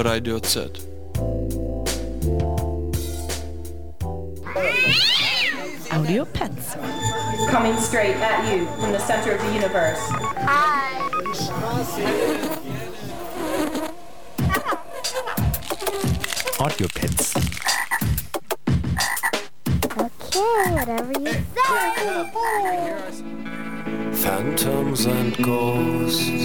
Ihr hört Radio Z. Audio Pets. Coming straight at you from the center of the universe. Hi. Audio Pets. Okay, whatever you say. Phantoms and ghosts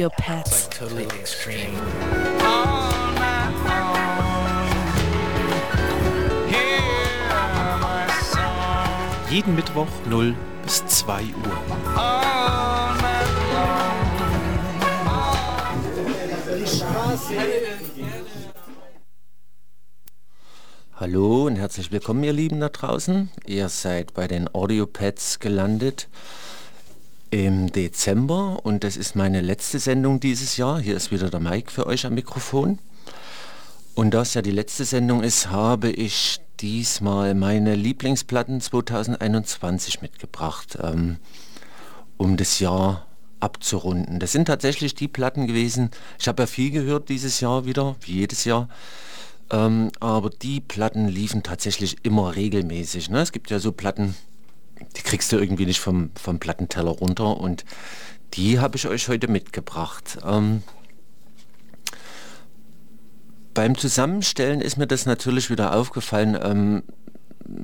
Audio Pets. Totally extreme. Jeden Mittwoch 0 bis 2 Uhr. Hallo und herzlich willkommen, ihr Lieben da draußen. Ihr seid bei den Audiopads gelandet im Dezember und das ist meine letzte Sendung dieses Jahr. Hier ist wieder der Mike für euch am Mikrofon. Und da es ja die letzte Sendung ist, habe ich diesmal meine Lieblingsplatten 2021 mitgebracht, ähm, um das Jahr abzurunden. Das sind tatsächlich die Platten gewesen. Ich habe ja viel gehört dieses Jahr wieder, wie jedes Jahr. Ähm, aber die Platten liefen tatsächlich immer regelmäßig. Ne? Es gibt ja so Platten, die kriegst du irgendwie nicht vom, vom Plattenteller runter und die habe ich euch heute mitgebracht. Ähm, beim Zusammenstellen ist mir das natürlich wieder aufgefallen. Ähm,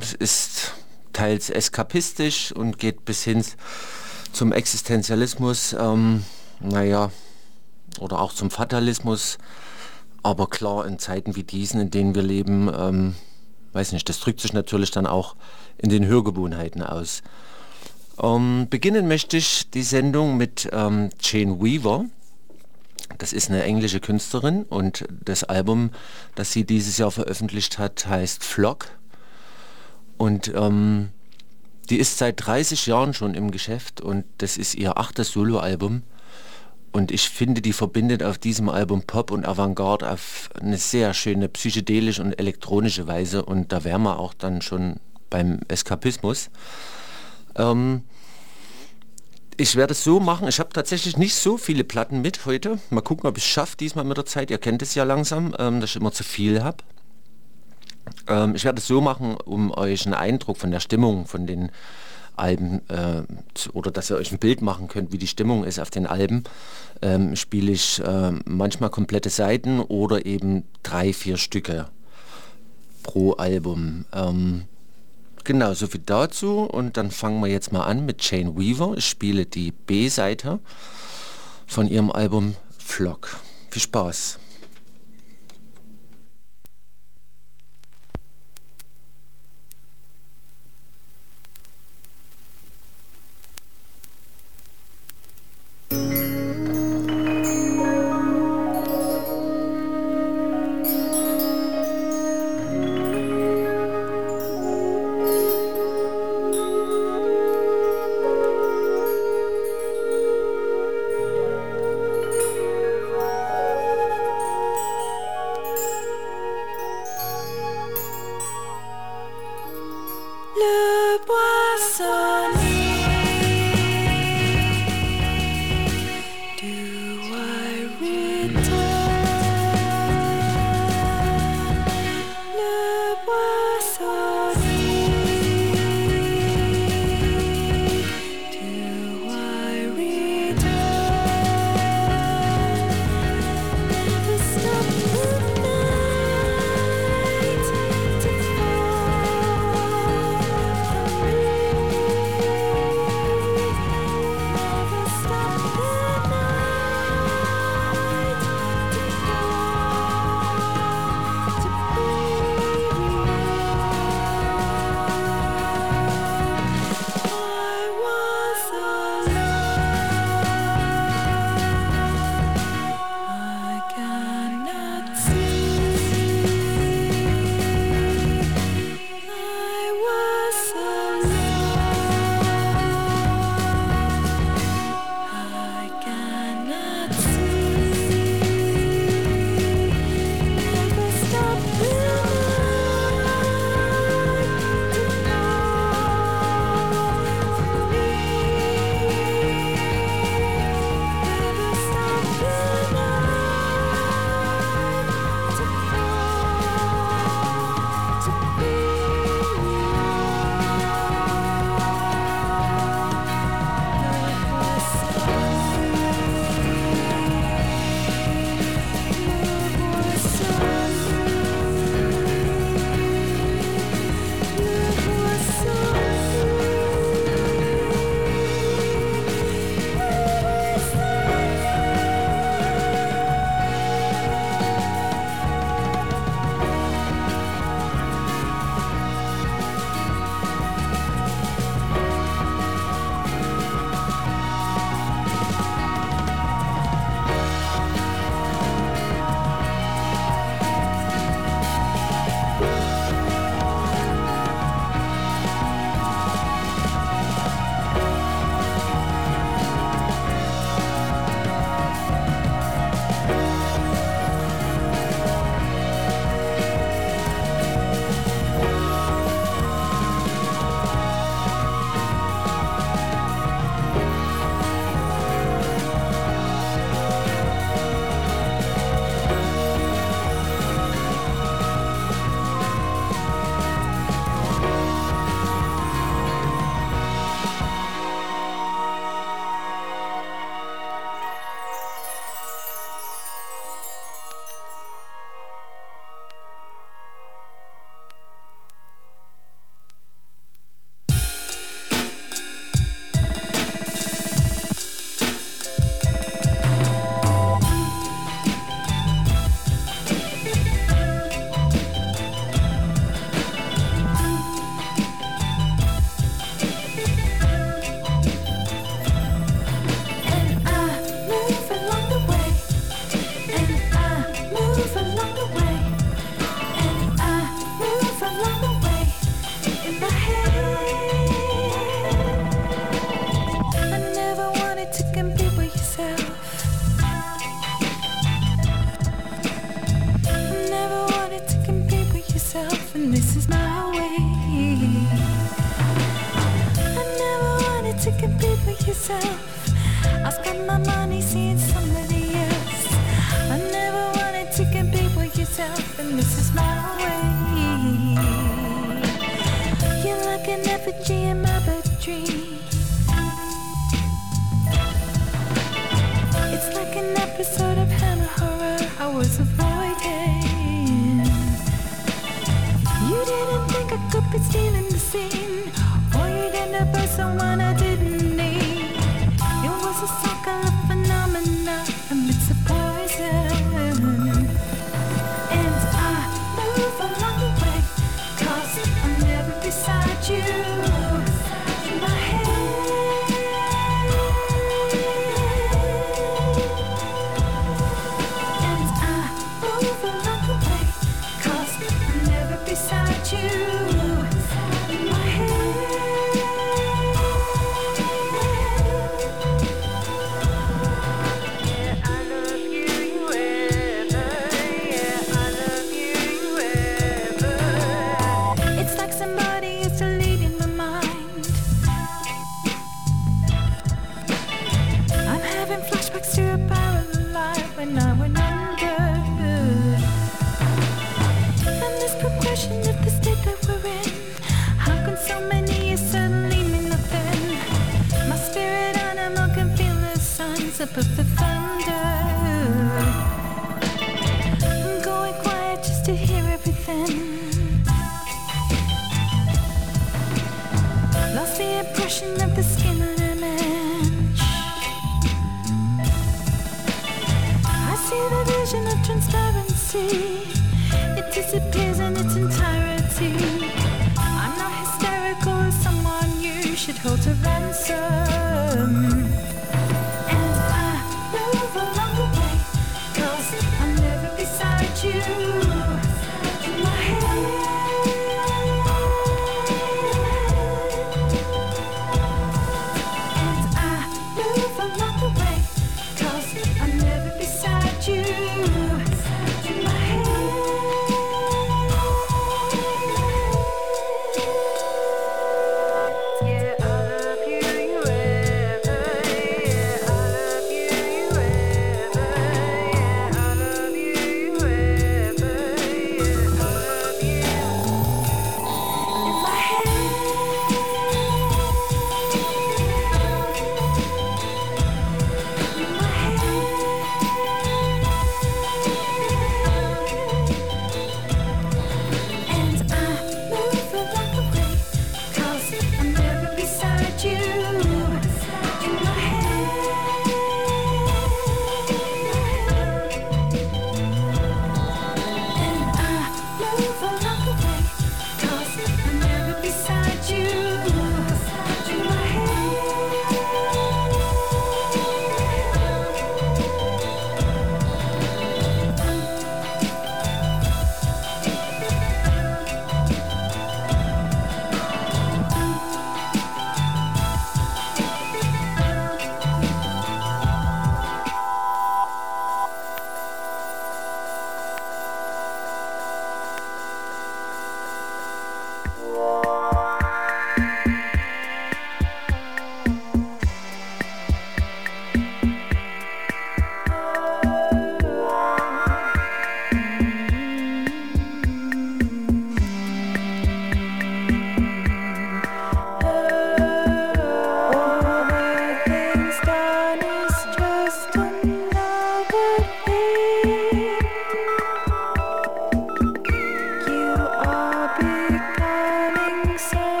es ist teils eskapistisch und geht bis hin zum Existenzialismus, ähm, naja, oder auch zum Fatalismus. Aber klar, in Zeiten wie diesen, in denen wir leben, ähm, weiß nicht, das drückt sich natürlich dann auch in den Hörgewohnheiten aus. Ähm, beginnen möchte ich die Sendung mit ähm, Jane Weaver. Das ist eine englische Künstlerin und das Album, das sie dieses Jahr veröffentlicht hat, heißt Flock. Und ähm, die ist seit 30 Jahren schon im Geschäft und das ist ihr achtes Soloalbum. Und ich finde, die verbindet auf diesem Album Pop und Avantgarde auf eine sehr schöne psychedelische und elektronische Weise. Und da wären wir auch dann schon beim Eskapismus. Ähm, ich werde es so machen, ich habe tatsächlich nicht so viele Platten mit heute. Mal gucken, ob ich es schaffe diesmal mit der Zeit. Ihr kennt es ja langsam, ähm, dass ich immer zu viel habe. Ähm, ich werde es so machen, um euch einen Eindruck von der Stimmung von den Alben äh, oder dass ihr euch ein Bild machen könnt, wie die Stimmung ist auf den Alben, ähm, spiele ich äh, manchmal komplette Seiten oder eben drei, vier Stücke pro Album. Ähm, genau, so viel dazu und dann fangen wir jetzt mal an mit Jane Weaver. Ich spiele die B-Seite von ihrem Album Flock. Viel Spaß!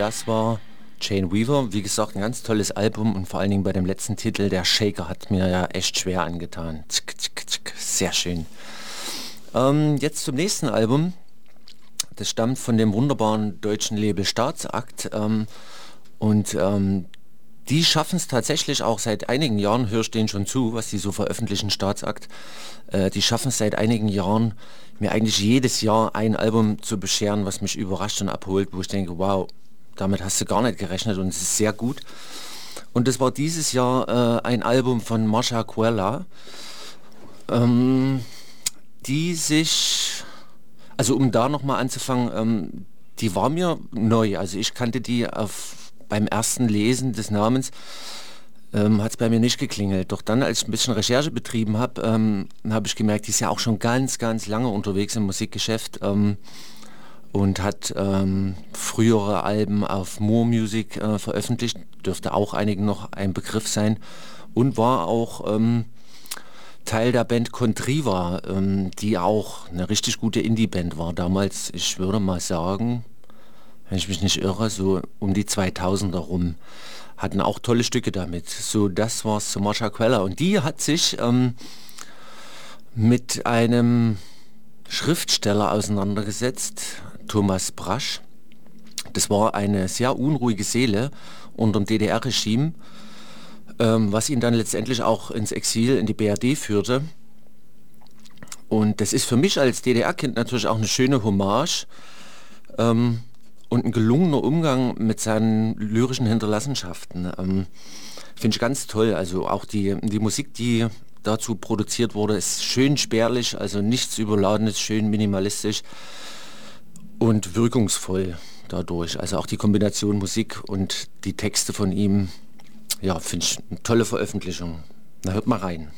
Das war Jane Weaver. Wie gesagt, ein ganz tolles Album und vor allen Dingen bei dem letzten Titel, der Shaker, hat mir ja echt schwer angetan. Sehr schön. Ähm, jetzt zum nächsten Album. Das stammt von dem wunderbaren deutschen Label Staatsakt. Ähm, und ähm, die schaffen es tatsächlich auch seit einigen Jahren, höre ich denen schon zu, was die so veröffentlichen, Staatsakt. Äh, die schaffen es seit einigen Jahren, mir eigentlich jedes Jahr ein Album zu bescheren, was mich überrascht und abholt, wo ich denke, wow, damit hast du gar nicht gerechnet und es ist sehr gut. Und das war dieses Jahr äh, ein Album von Marsha Cuella, ähm, die sich, also um da nochmal anzufangen, ähm, die war mir neu. Also ich kannte die auf, beim ersten Lesen des Namens, ähm, hat es bei mir nicht geklingelt. Doch dann, als ich ein bisschen Recherche betrieben habe, ähm, habe ich gemerkt, die ist ja auch schon ganz, ganz lange unterwegs im Musikgeschäft. Ähm, und hat ähm, frühere Alben auf Moore Music äh, veröffentlicht, dürfte auch einigen noch ein Begriff sein und war auch ähm, Teil der Band Contriva, ähm, die auch eine richtig gute Indie-Band war damals, ich würde mal sagen, wenn ich mich nicht irre, so um die 2000er rum. Hatten auch tolle Stücke damit. So, das war zu Marsha Queller. Und die hat sich ähm, mit einem Schriftsteller auseinandergesetzt, Thomas Brasch. Das war eine sehr unruhige Seele unter dem DDR-Regime, ähm, was ihn dann letztendlich auch ins Exil in die BRD führte. Und das ist für mich als DDR-Kind natürlich auch eine schöne Hommage ähm, und ein gelungener Umgang mit seinen lyrischen Hinterlassenschaften. Ähm, Finde ich ganz toll. Also auch die, die Musik, die dazu produziert wurde, ist schön spärlich, also nichts Überladenes, schön minimalistisch und wirkungsvoll dadurch. Also auch die Kombination Musik und die Texte von ihm, ja, finde ich eine tolle Veröffentlichung. Na, hört mal rein.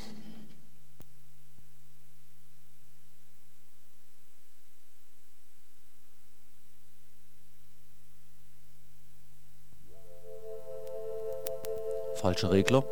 Falscher Regler.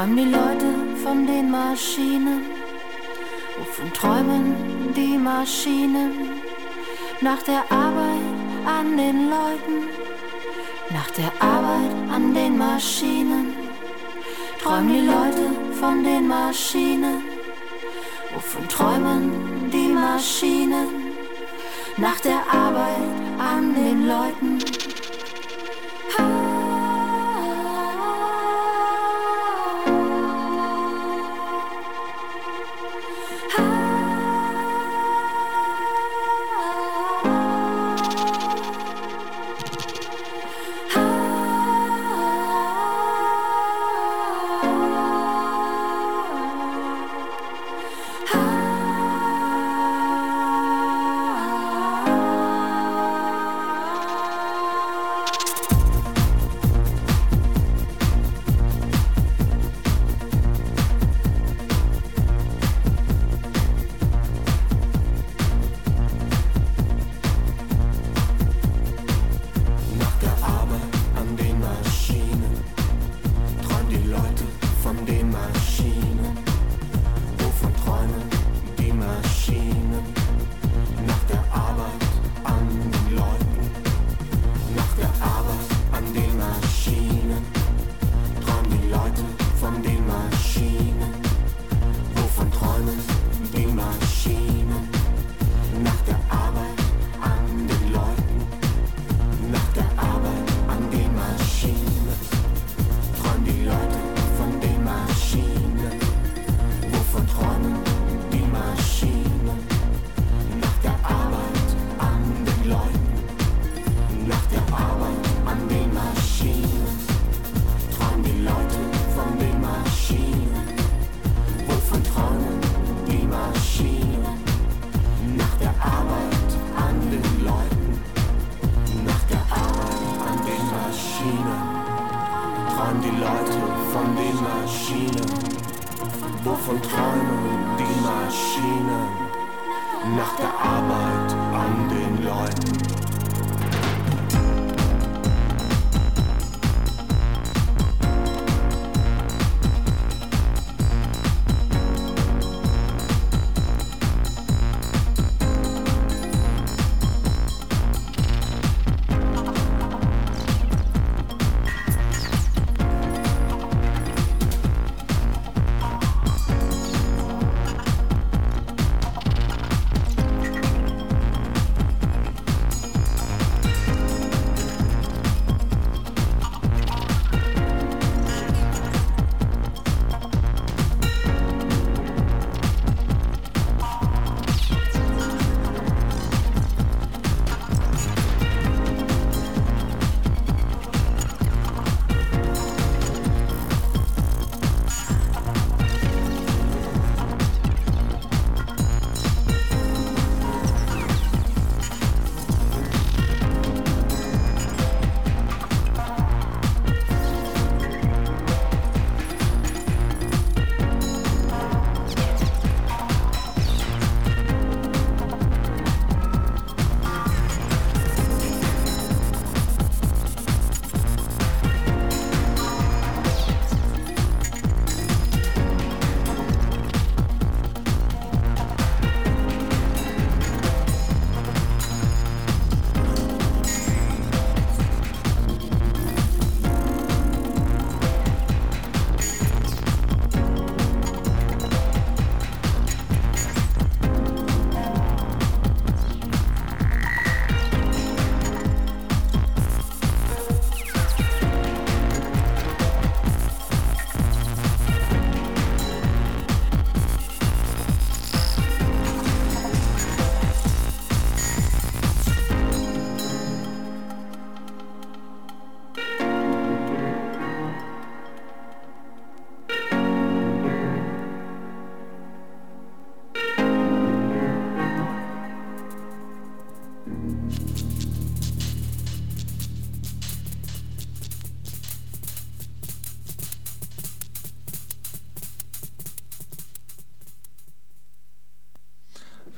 Träumen die Leute von den Maschinen. Wovon träumen die Maschinen? Nach der Arbeit an den Leuten Nach der Arbeit an den Maschinen träumen die Leute von den Maschinen. Wovon träumen die Maschinen? Nach der Arbeit an den Leuten.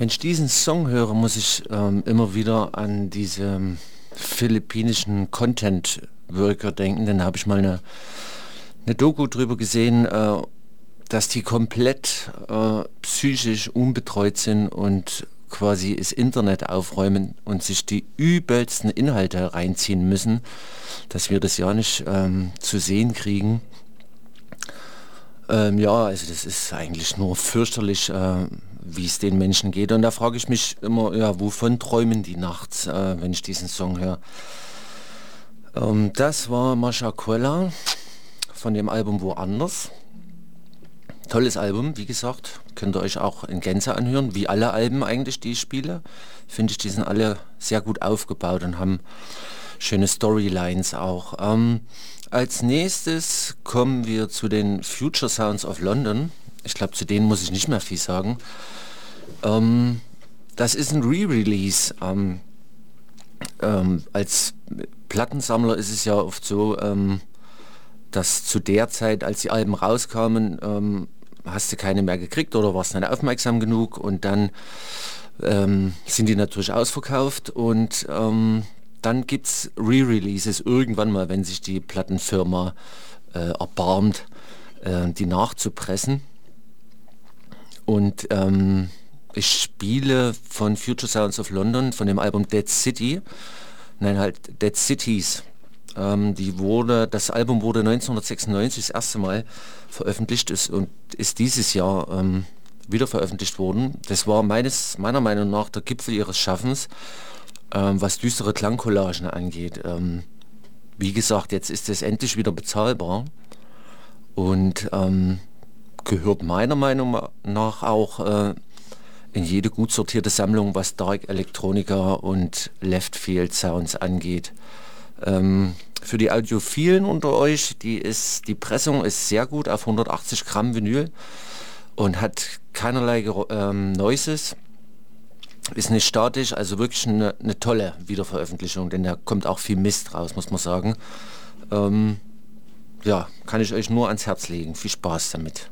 Wenn ich diesen Song höre, muss ich ähm, immer wieder an diese philippinischen Content Worker denken. Dann habe ich mal eine, eine Doku drüber gesehen, äh, dass die komplett äh, psychisch unbetreut sind und quasi das Internet aufräumen und sich die übelsten Inhalte reinziehen müssen, dass wir das ja nicht ähm, zu sehen kriegen. Ähm, ja, also das ist eigentlich nur fürchterlich, äh, wie es den Menschen geht. Und da frage ich mich immer, ja, wovon träumen die nachts, äh, wenn ich diesen Song höre. Ähm, das war Mascha Quella von dem Album Woanders. Tolles Album, wie gesagt, könnt ihr euch auch in Gänze anhören, wie alle Alben eigentlich, die ich spiele. Finde ich, die sind alle sehr gut aufgebaut und haben schöne Storylines auch. Ähm, als nächstes kommen wir zu den Future Sounds of London. Ich glaube, zu denen muss ich nicht mehr viel sagen. Ähm, das ist ein Re-Release. Ähm, ähm, als Plattensammler ist es ja oft so, ähm, dass zu der Zeit, als die Alben rauskamen, ähm, hast du keine mehr gekriegt oder warst nicht aufmerksam genug und dann ähm, sind die natürlich ausverkauft und dann gibt es Re-Releases irgendwann mal, wenn sich die Plattenfirma äh, erbarmt, äh, die nachzupressen. Und ähm, ich spiele von Future Sounds of London, von dem Album Dead City, nein halt Dead Cities. Ähm, die wurde, das Album wurde 1996 das erste Mal veröffentlicht ist und ist dieses Jahr ähm, wieder veröffentlicht worden. Das war meines, meiner Meinung nach der Gipfel ihres Schaffens, ähm, was düstere Klangcollagen angeht. Ähm, wie gesagt, jetzt ist es endlich wieder bezahlbar und ähm, gehört meiner Meinung nach auch äh, in jede gut sortierte Sammlung, was Dark Electronica und Left Field Sounds angeht. Ähm, für die Audiophilen unter euch, die, ist, die Pressung ist sehr gut auf 180 Gramm Vinyl und hat keinerlei ähm, Noises. Ist nicht statisch, also wirklich eine, eine, tolle Wiederveröffentlichung, denn da kommt auch viel Mist raus, muss man sagen. Ähm, ja, kann ich euch nur ans Herz legen. Viel Spaß damit.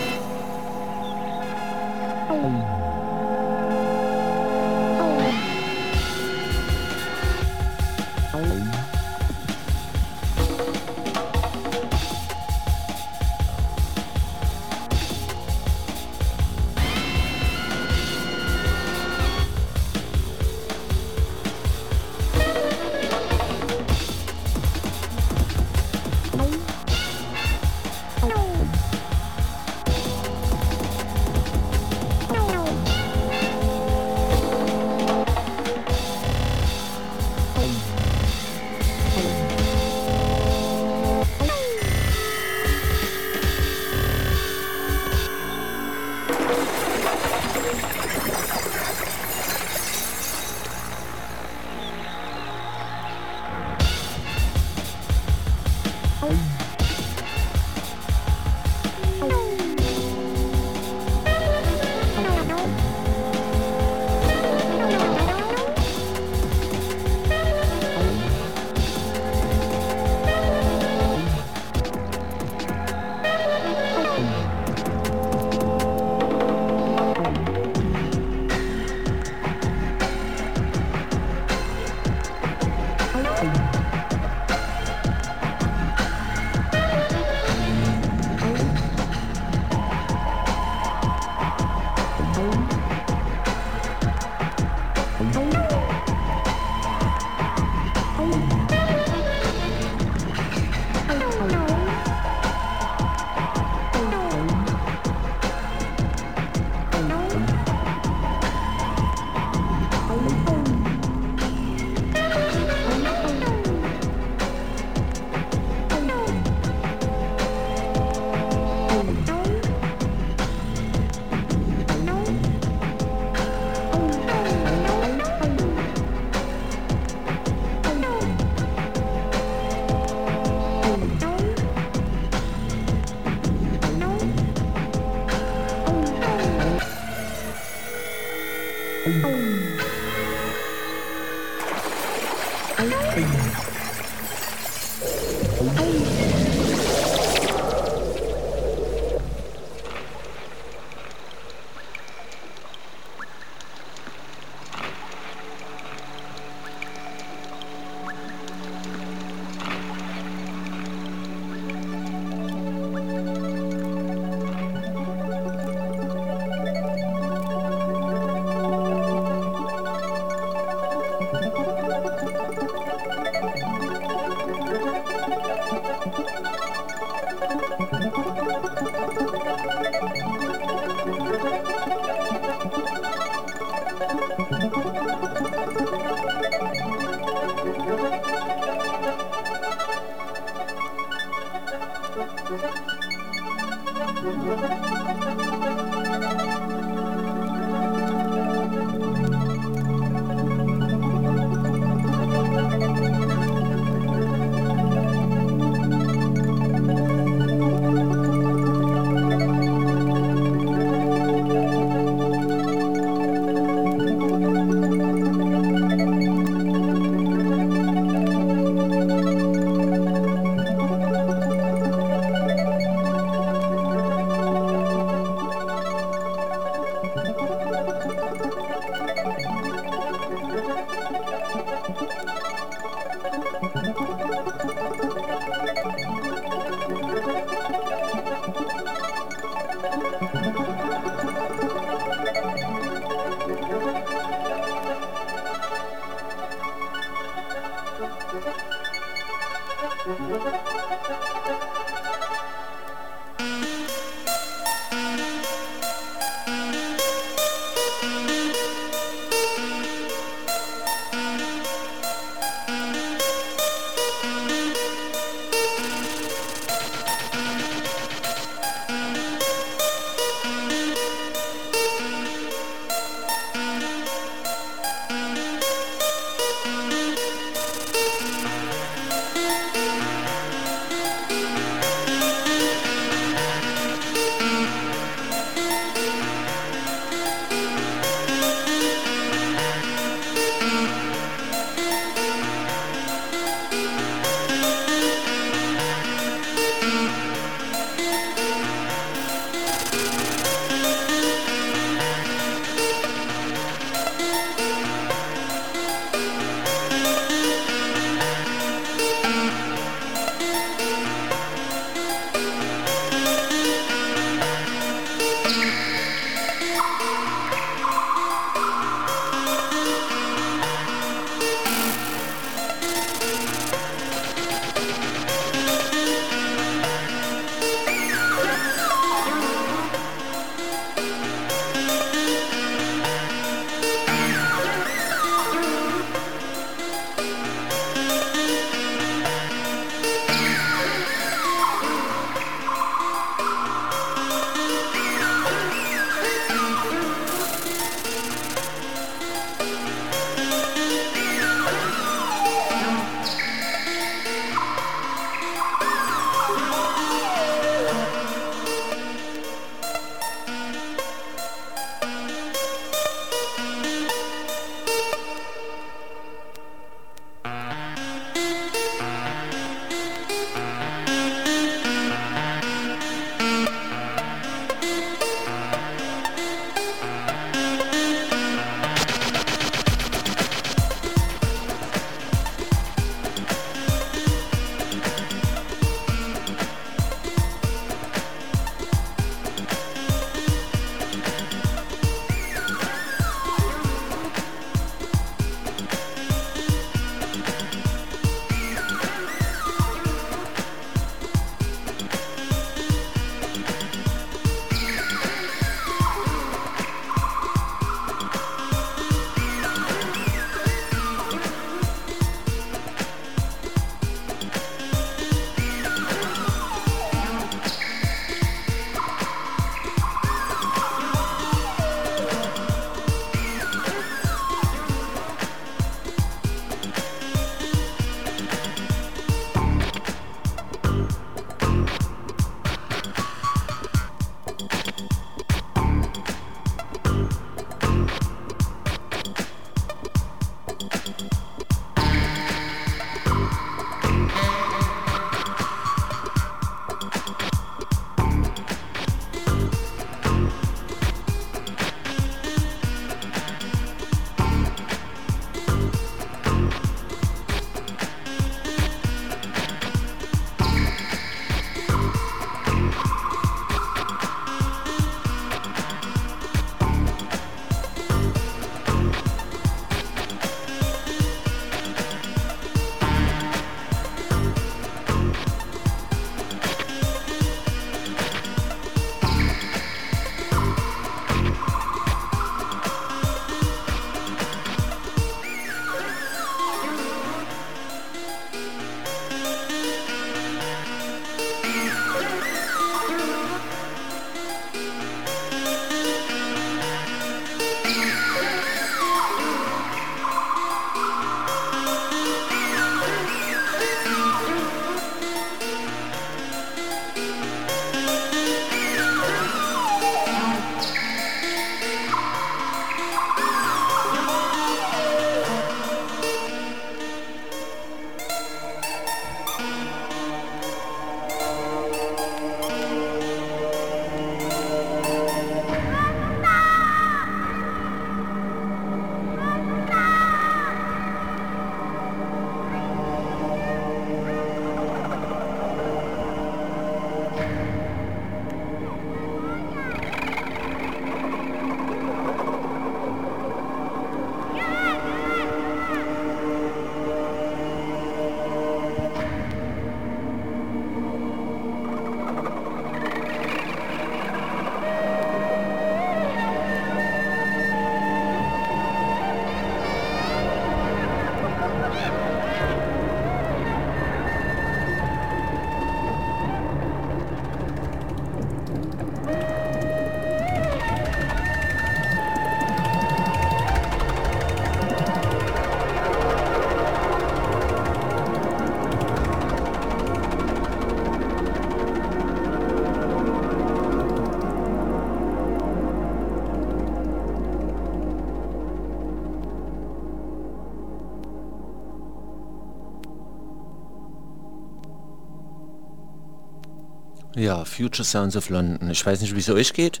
Ja, Future Sounds of London. Ich weiß nicht, wie es euch geht,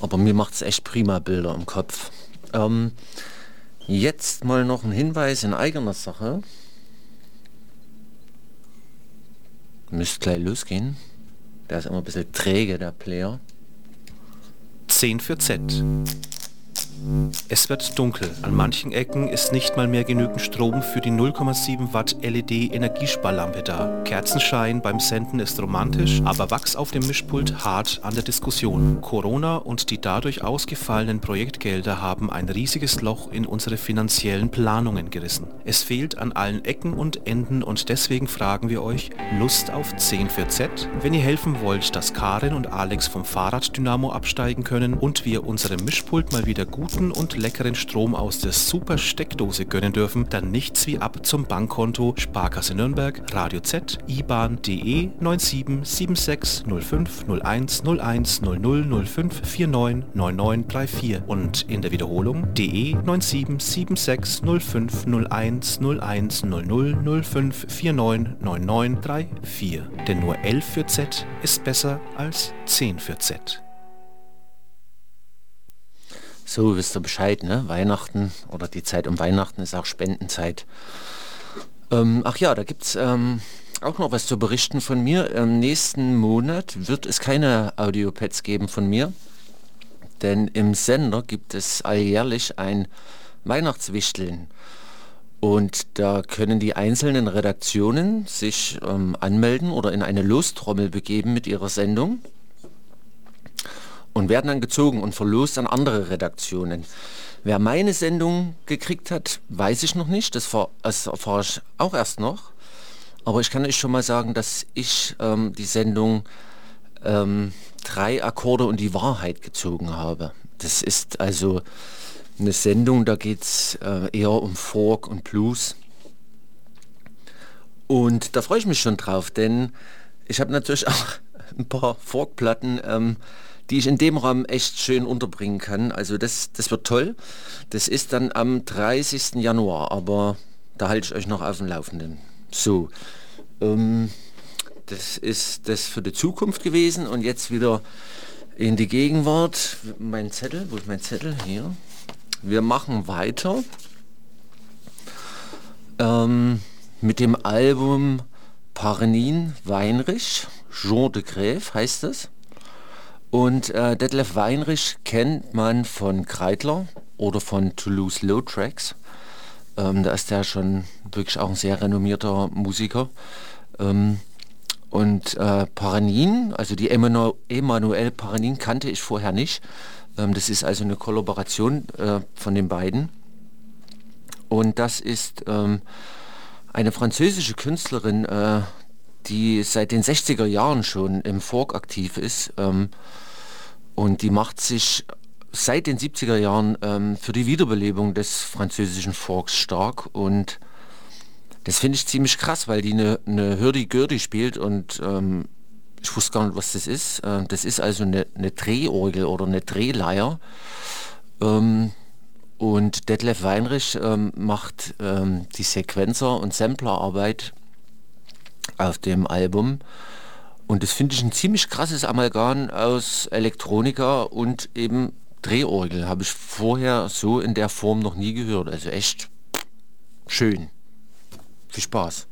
aber mir macht es echt prima Bilder im Kopf. Ähm, jetzt mal noch ein Hinweis in eigener Sache. Müsste gleich losgehen. Der ist immer ein bisschen träge, der Player. 10 für Z. Es wird dunkel. An manchen Ecken ist nicht mal mehr genügend Strom für die 0,7 Watt LED Energiesparlampe da. Kerzenschein beim Senden ist romantisch, aber Wachs auf dem Mischpult hart an der Diskussion. Corona und die dadurch ausgefallenen Projektgelder haben ein riesiges Loch in unsere finanziellen Planungen gerissen. Es fehlt an allen Ecken und Enden und deswegen fragen wir euch, Lust auf 10 für Z? Wenn ihr helfen wollt, dass Karin und Alex vom Fahrraddynamo absteigen können und wir unserem Mischpult mal wieder guten und leckeren Strom aus der super Steckdose gönnen dürfen, dann nichts wie ab zum Bankkonto Sparkasse Nürnberg, Radio Z, IBAN DE 97760501010005499934 und in der Wiederholung DE 97760501010005499934. Denn nur 11 für Z ist besser als 10 für Z. So, wisst ihr Bescheid, ne? Weihnachten oder die Zeit um Weihnachten ist auch Spendenzeit. Ähm, ach ja, da gibt es ähm, auch noch was zu berichten von mir. Im nächsten Monat wird es keine Audiopads geben von mir, denn im Sender gibt es alljährlich ein Weihnachtswichteln. Und da können die einzelnen Redaktionen sich ähm, anmelden oder in eine Lostrommel begeben mit ihrer Sendung und werden dann gezogen und verlost an andere Redaktionen. Wer meine Sendung gekriegt hat, weiß ich noch nicht. Das, das erfahre ich auch erst noch. Aber ich kann euch schon mal sagen, dass ich ähm, die Sendung ähm, drei Akkorde und die Wahrheit gezogen habe. Das ist also eine Sendung, da geht es äh, eher um Folk und Blues. Und da freue ich mich schon drauf, denn ich habe natürlich auch ein paar Folkplatten ähm, die ich in dem Raum echt schön unterbringen kann. Also das, das wird toll. Das ist dann am 30. Januar, aber da halte ich euch noch auf dem Laufenden. So, ähm, das ist das für die Zukunft gewesen und jetzt wieder in die Gegenwart. Mein Zettel, wo ist mein Zettel? Hier. Wir machen weiter ähm, mit dem Album Parnin Weinrich, Jean de Grève heißt es. Und äh, Detlef Weinrich kennt man von Kreidler oder von Toulouse Low Tracks. Ähm, da ist er schon wirklich auch ein sehr renommierter Musiker. Ähm, und äh, Paranin, also die Emmanuel, Emanuel Paranin kannte ich vorher nicht. Ähm, das ist also eine Kollaboration äh, von den beiden. Und das ist ähm, eine französische Künstlerin, äh, die seit den 60er Jahren schon im Folk aktiv ist. Ähm, und die macht sich seit den 70er Jahren ähm, für die Wiederbelebung des französischen Folks stark. Und das finde ich ziemlich krass, weil die eine, eine Hürdi-Gürdi spielt und ähm, ich wusste gar nicht, was das ist. Äh, das ist also eine, eine Drehorgel oder eine Drehleier. Ähm, und Detlef Weinrich ähm, macht ähm, die Sequenzer- und Samplerarbeit auf dem Album. Und das finde ich ein ziemlich krasses Amalgam aus Elektronika und eben Drehorgel. Habe ich vorher so in der Form noch nie gehört. Also echt schön. Viel Spaß.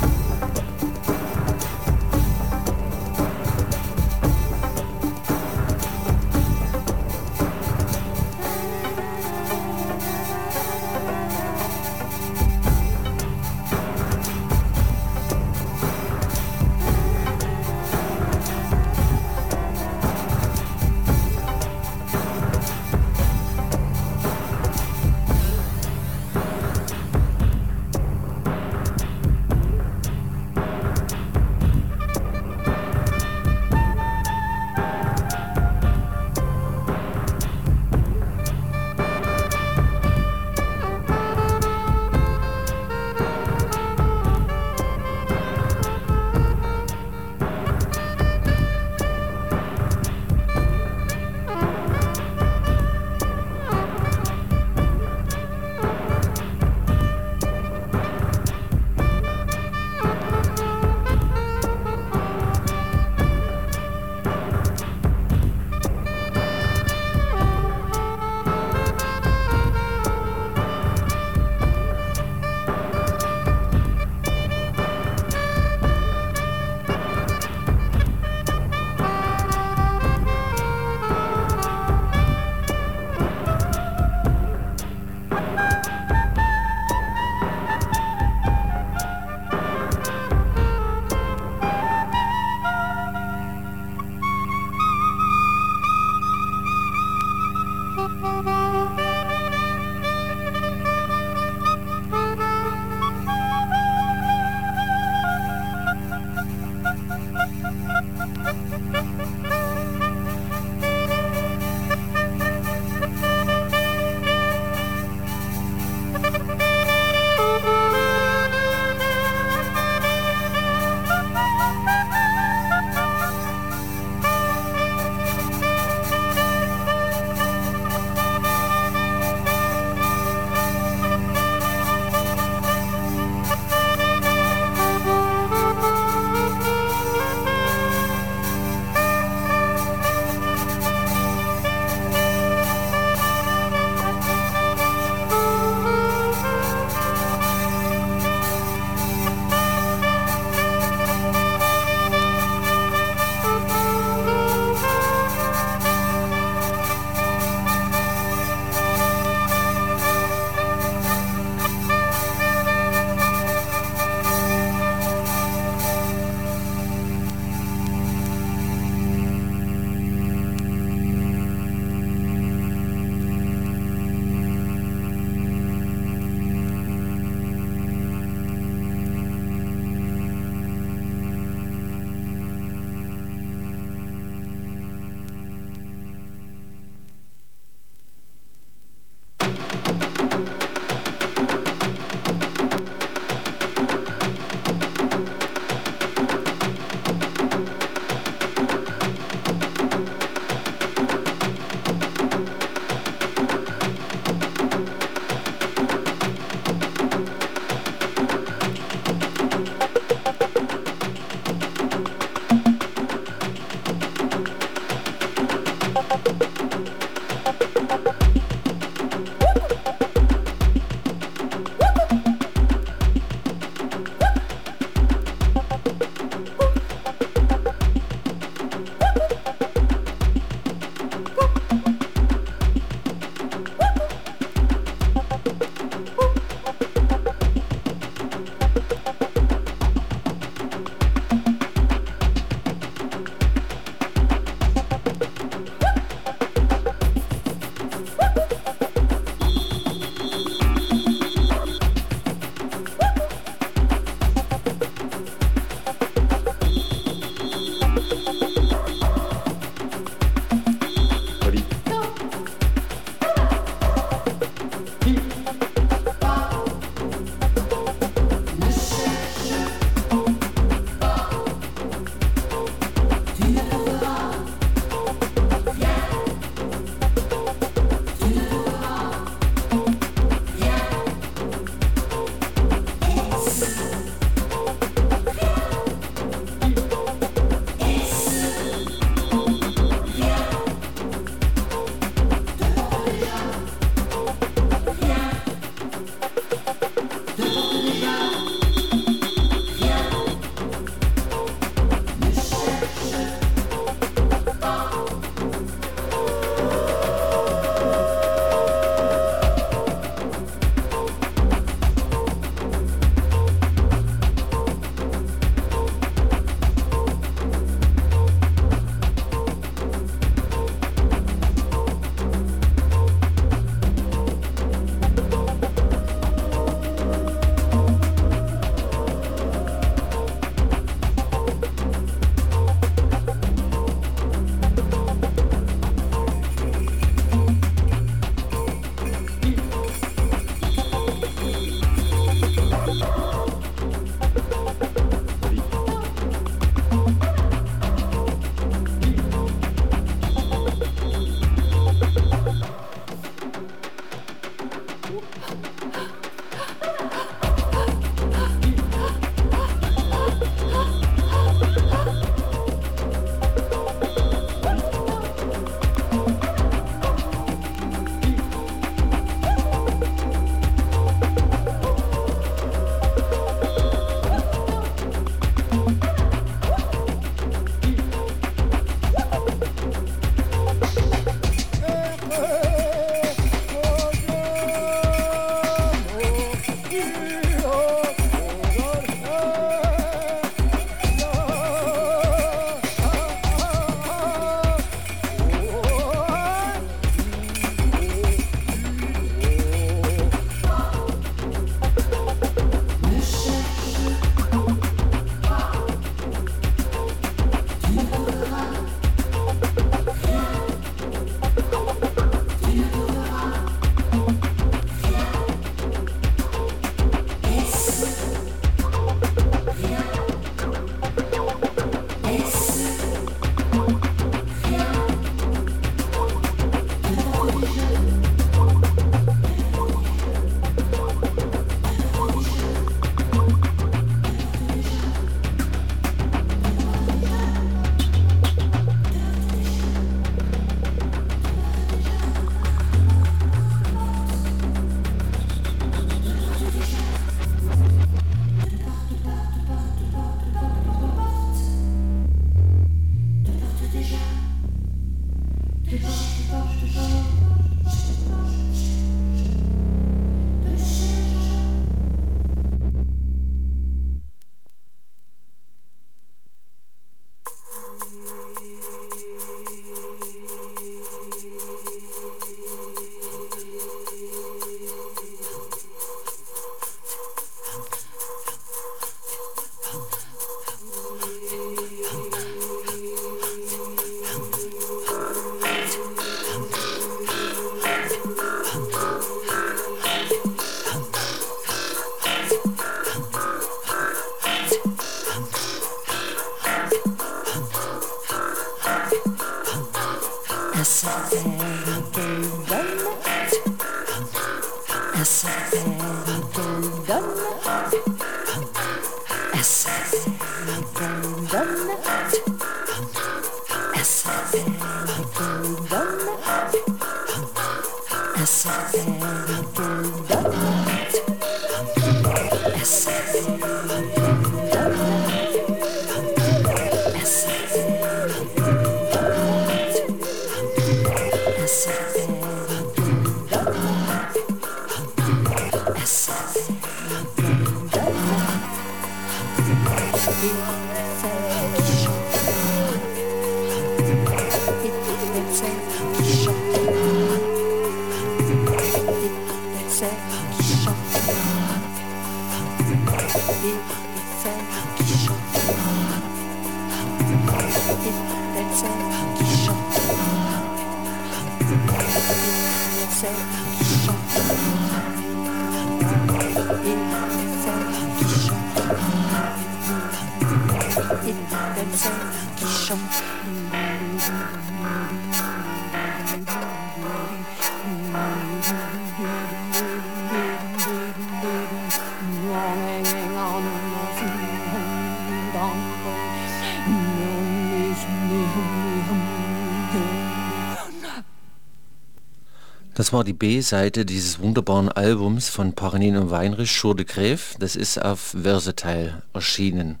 War die B-Seite dieses wunderbaren Albums von Paranin und Weinrich, Jour de Grève. Das ist auf Versatile erschienen.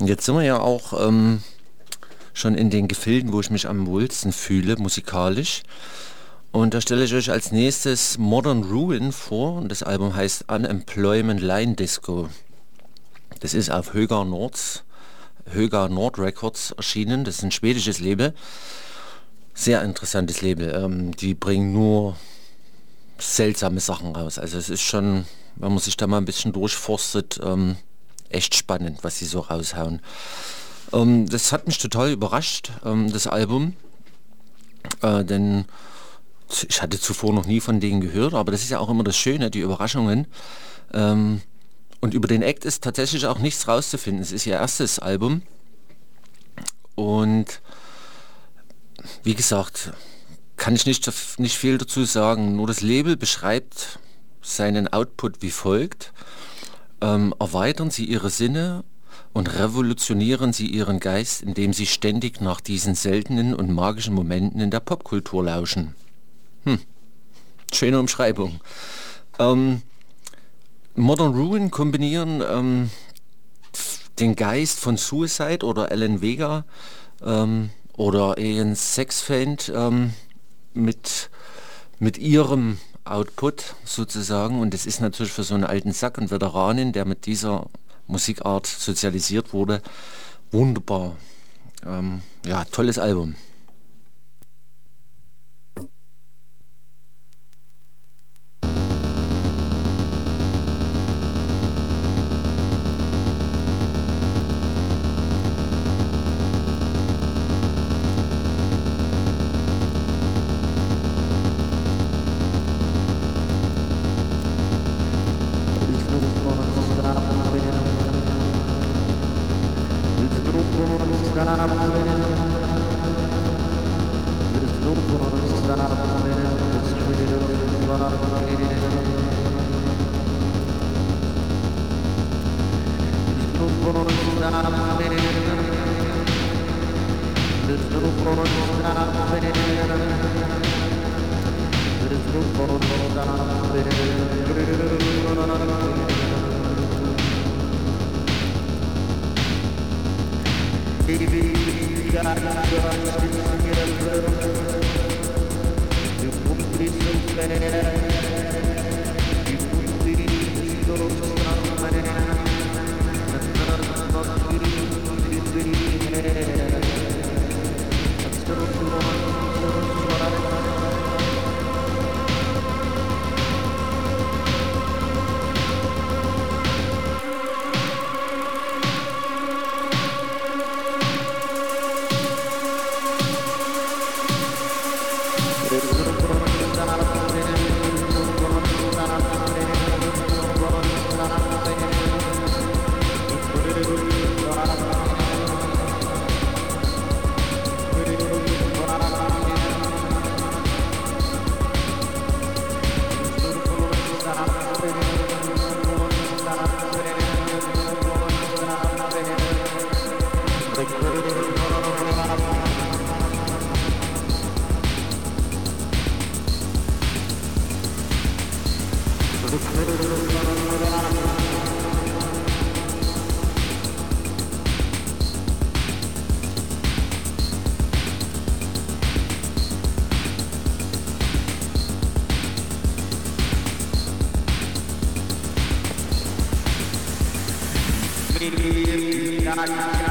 Und jetzt sind wir ja auch ähm, schon in den Gefilden, wo ich mich am wohlsten fühle, musikalisch. Und da stelle ich euch als nächstes Modern Ruin vor. Und das Album heißt Unemployment Line Disco. Das ist auf Höger Nords, Höger Nord Records erschienen. Das ist ein schwedisches Label. Sehr interessantes Label. Ähm, die bringen nur seltsame Sachen raus. Also es ist schon, wenn man sich da mal ein bisschen durchforstet, ähm, echt spannend, was sie so raushauen. Ähm, das hat mich total überrascht, ähm, das Album. Äh, denn ich hatte zuvor noch nie von denen gehört, aber das ist ja auch immer das Schöne, die Überraschungen. Ähm, und über den Act ist tatsächlich auch nichts rauszufinden. Es ist ihr erstes Album. Und wie gesagt, kann ich nicht, nicht viel dazu sagen. Nur das Label beschreibt seinen Output wie folgt. Ähm, erweitern Sie Ihre Sinne und revolutionieren Sie Ihren Geist, indem Sie ständig nach diesen seltenen und magischen Momenten in der Popkultur lauschen. Hm. Schöne Umschreibung. Ähm, Modern Ruin kombinieren ähm, den Geist von Suicide oder Ellen Vega ähm, oder Ian Sexfeind ähm, mit, mit ihrem Output sozusagen. Und es ist natürlich für so einen alten Sack und Veteranin, der mit dieser Musikart sozialisiert wurde, wunderbar. Ähm, ja, tolles Album. not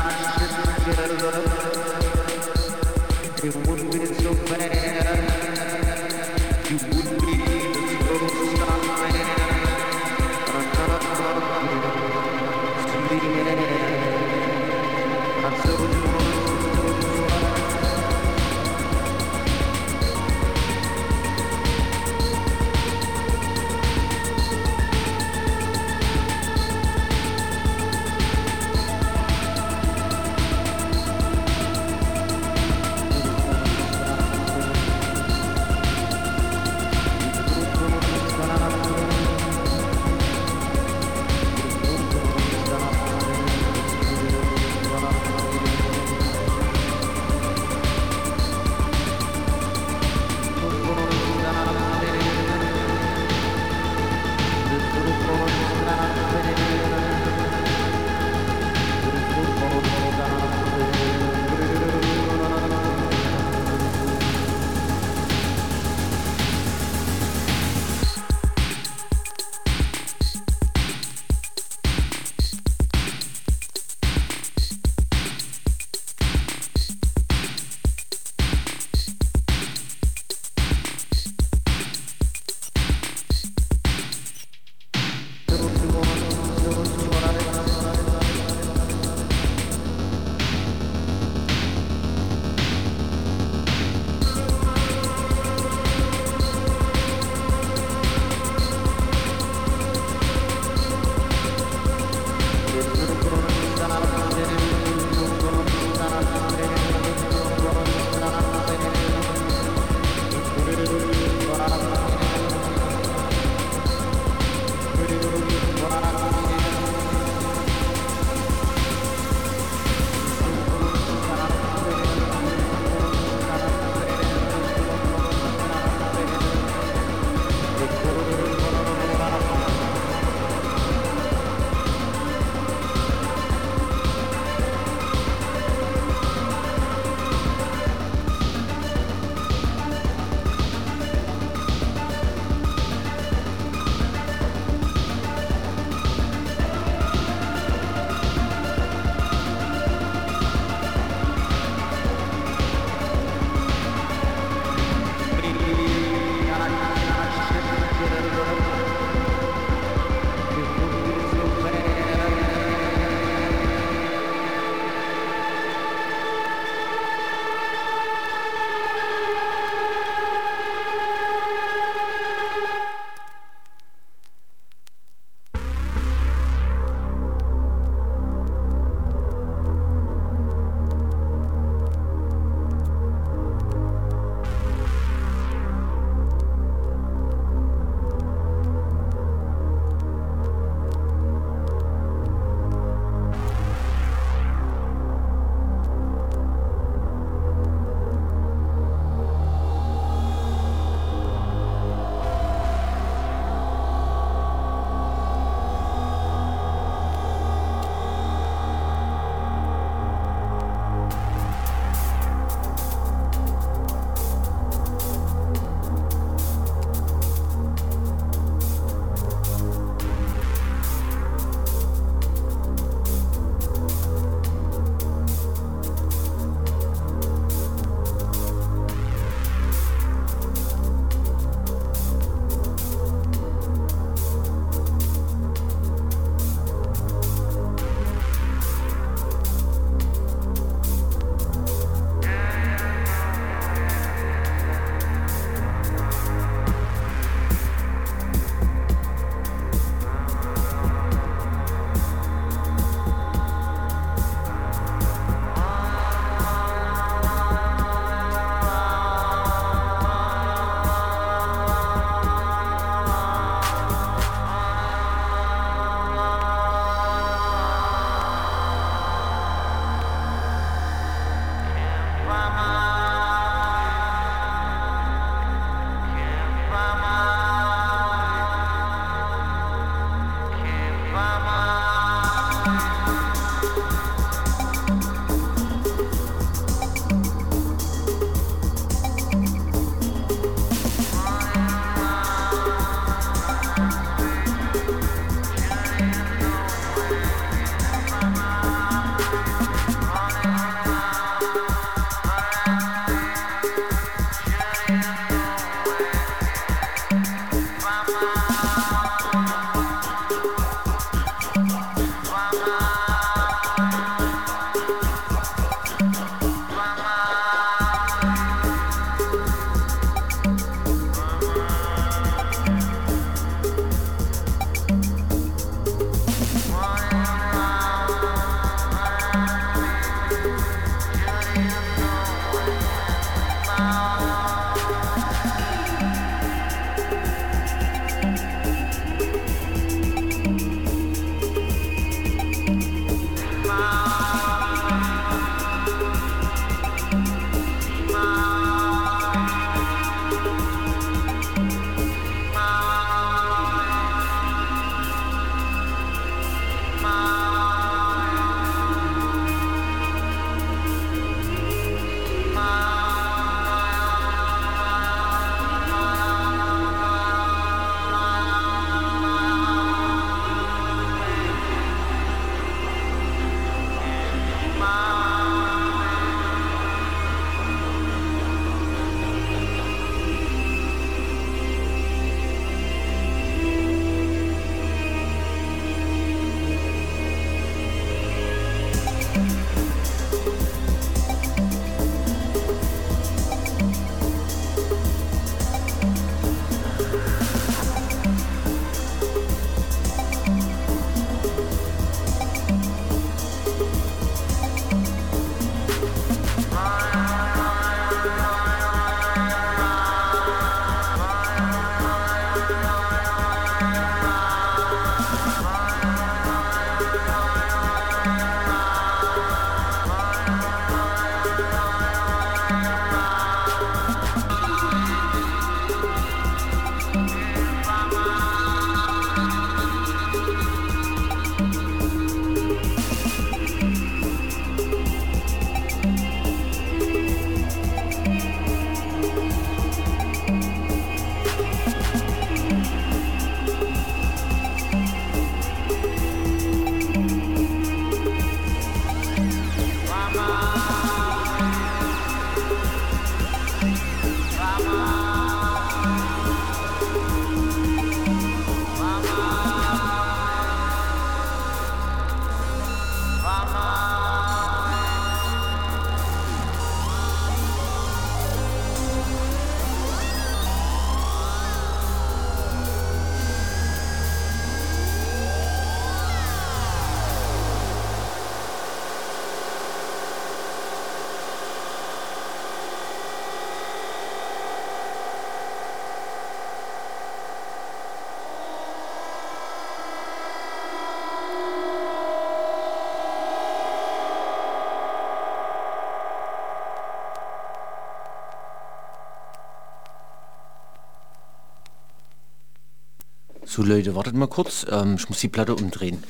So Leute, wartet mal kurz. Ähm, ich muss die Platte umdrehen.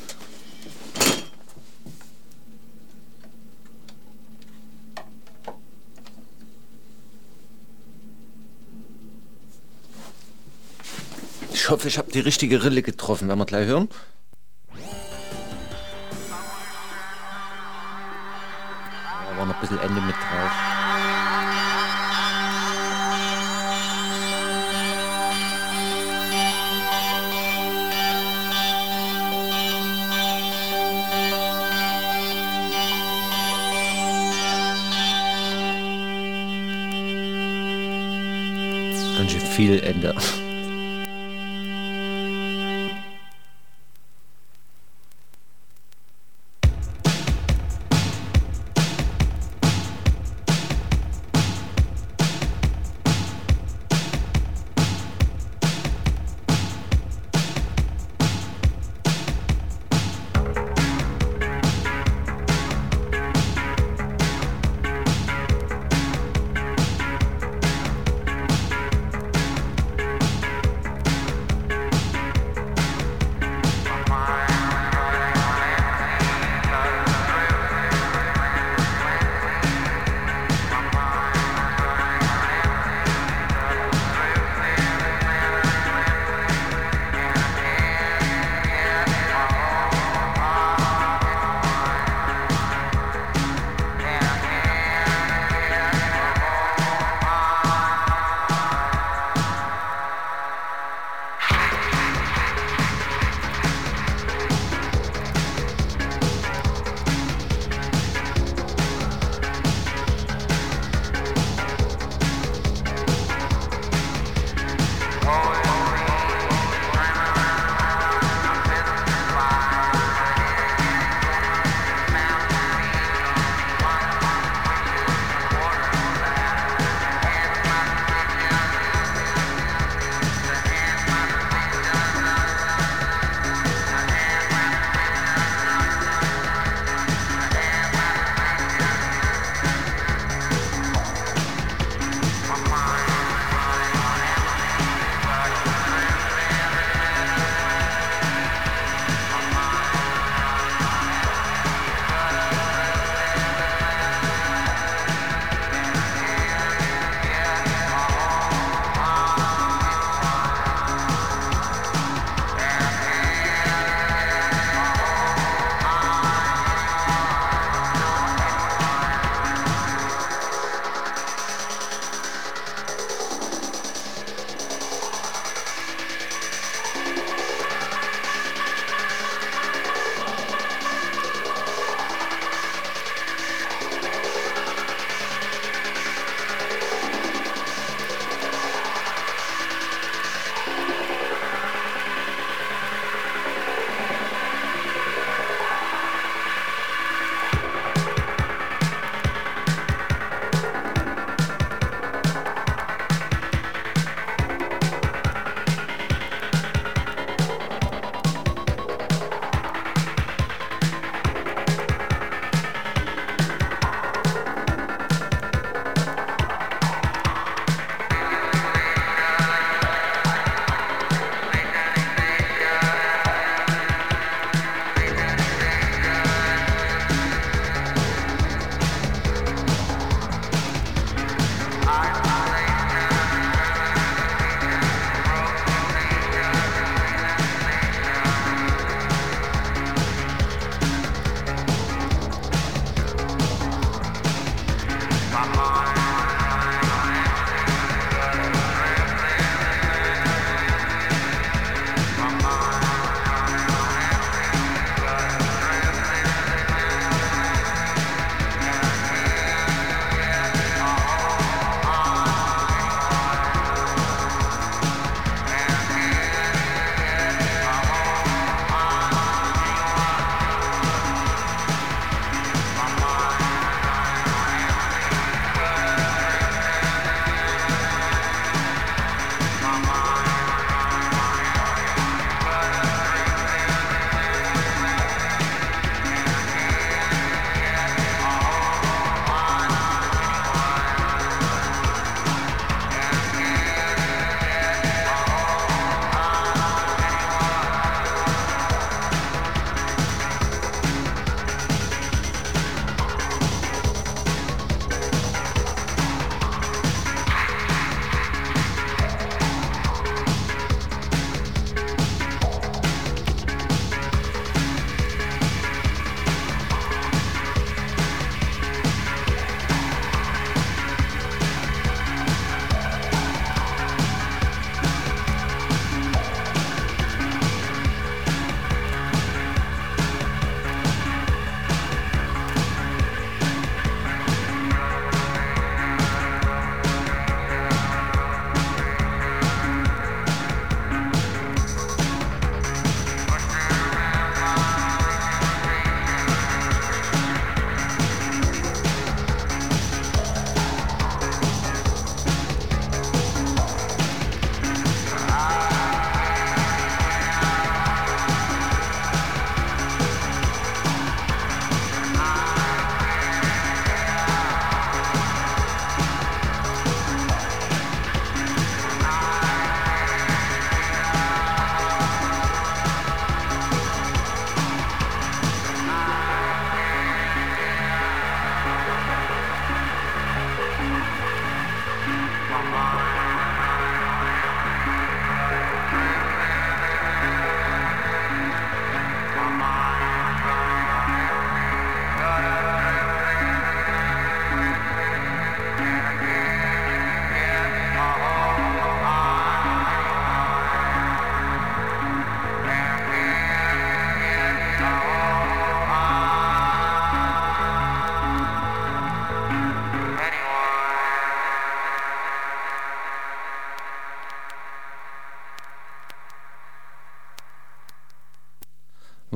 Ich hoffe, ich habe die richtige Rille getroffen. Werden wir gleich hören. Viel Ende.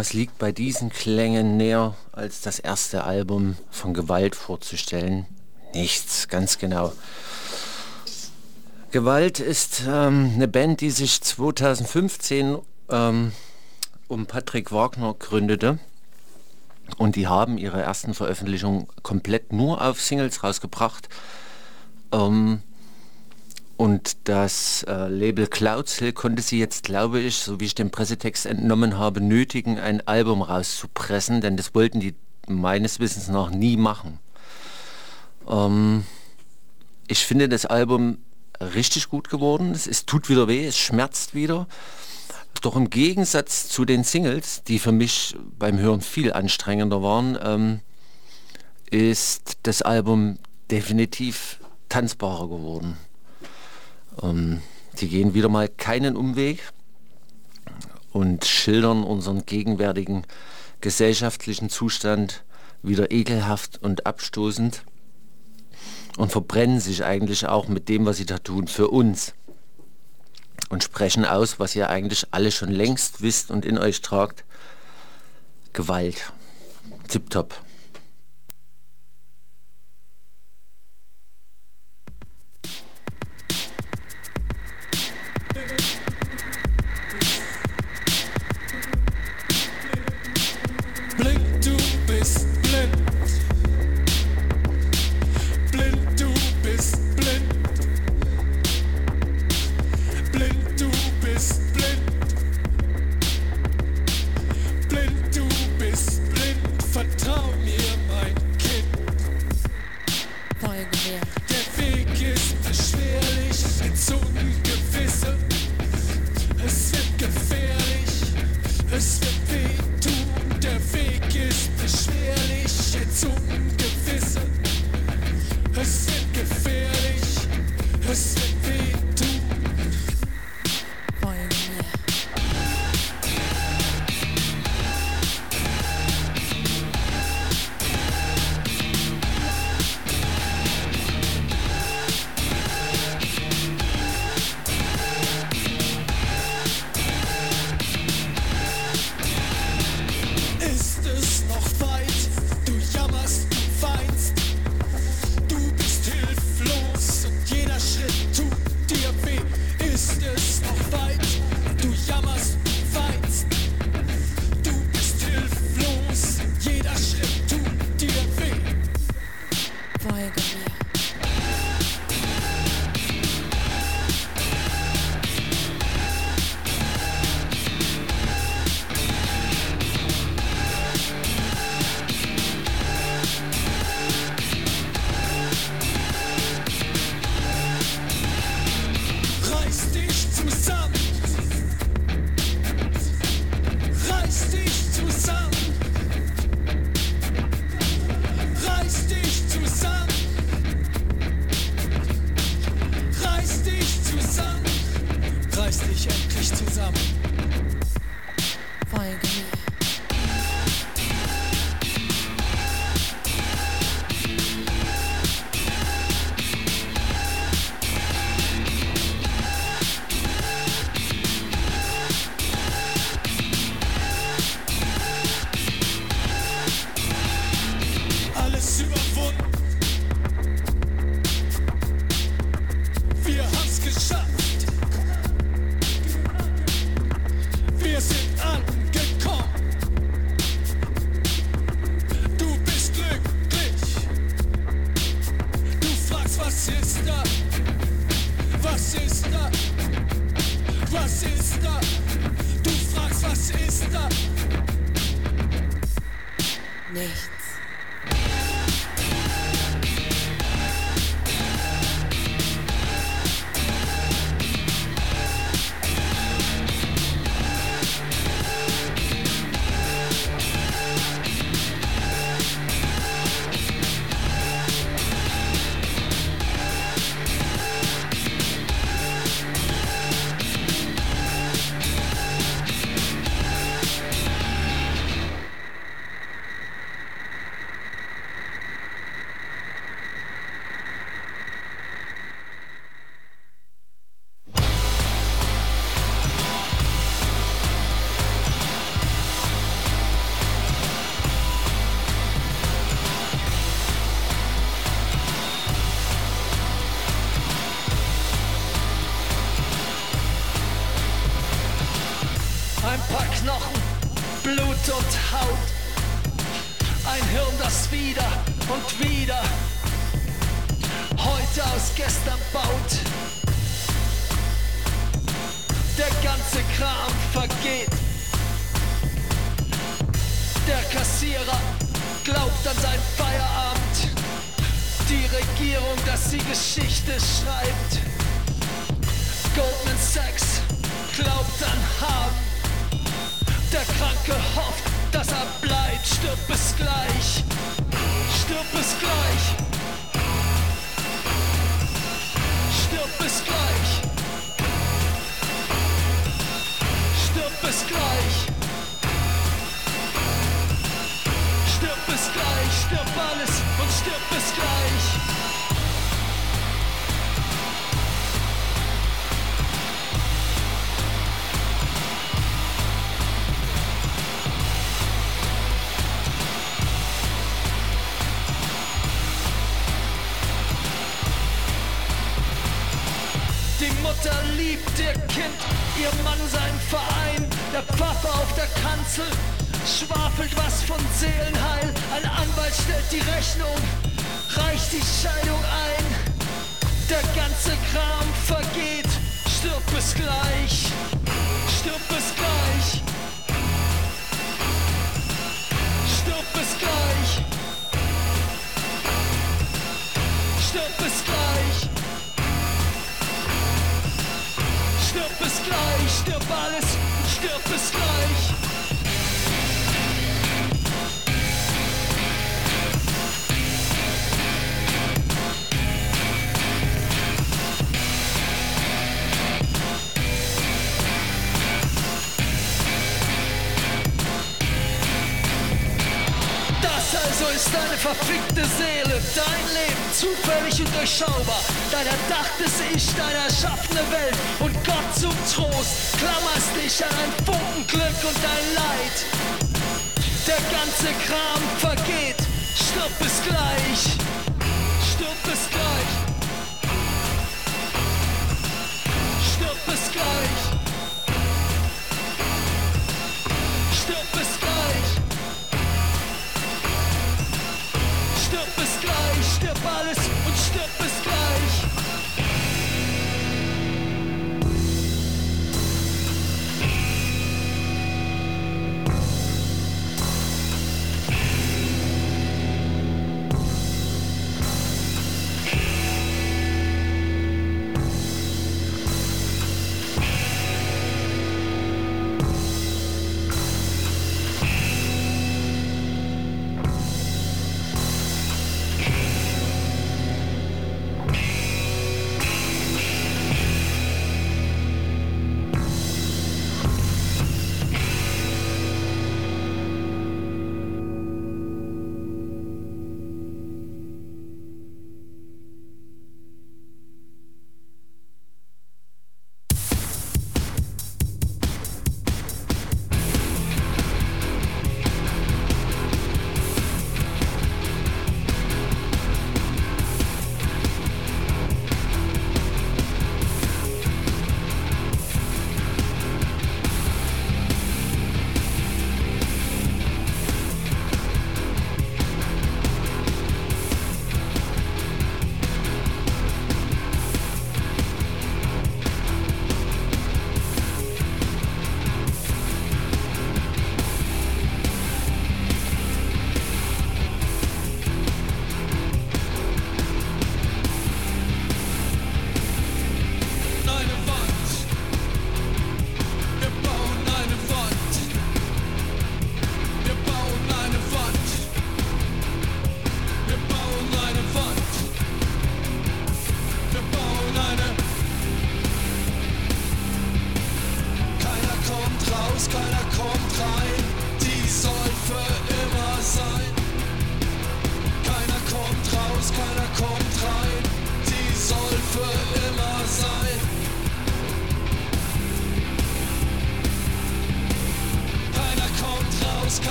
Was liegt bei diesen Klängen näher, als das erste Album von Gewalt vorzustellen? Nichts, ganz genau. Gewalt ist ähm, eine Band, die sich 2015 ähm, um Patrick Wagner gründete. Und die haben ihre ersten Veröffentlichungen komplett nur auf Singles rausgebracht. Ähm, das äh, Label Cloudshill konnte sie jetzt, glaube ich, so wie ich den Pressetext entnommen habe, nötigen, ein Album rauszupressen, denn das wollten die meines Wissens noch nie machen. Ähm, ich finde das Album richtig gut geworden. Es, es tut wieder weh, es schmerzt wieder. Doch im Gegensatz zu den Singles, die für mich beim Hören viel anstrengender waren, ähm, ist das Album definitiv tanzbarer geworden. Ähm, die gehen wieder mal keinen Umweg und schildern unseren gegenwärtigen gesellschaftlichen Zustand wieder ekelhaft und abstoßend und verbrennen sich eigentlich auch mit dem, was sie da tun, für uns und sprechen aus, was ihr eigentlich alle schon längst wisst und in euch tragt. Gewalt. Tipptopp. Haut. Ein Hirn, das wieder und wieder heute aus gestern baut. Der ganze Kram vergeht. Der Kassierer glaubt an sein Feierabend. Die Regierung, dass sie Geschichte schreibt. Goldman Sachs glaubt an Haben. Der Kranke hofft, dass er bleibt. Stirb es gleich. Stirb es gleich. Stirb es gleich. Stirb es gleich. Stirb es gleich. Stirb alles und stirb es gleich. Ihr Mann sein Verein. Der Pfaffe auf der Kanzel schwafelt was von Seelenheil. Ein Anwalt stellt die Rechnung, reicht die Scheidung ein. Der ganze Kram vergeht, stirb es gleich, stirb es gleich. Stirb es gleich. Stirb es gleich. Gleich, stirb alles, stirb es gleich. Verfickte Seele, dein Leben zufällig und durchschaubar, dein erdachtes Ich, deine erschaffene Welt und Gott zum Trost, klammerst dich an ein Funken Glück und dein Leid. Der ganze Kram vergeht, stirb es gleich, stirb es gleich, stirb es gleich,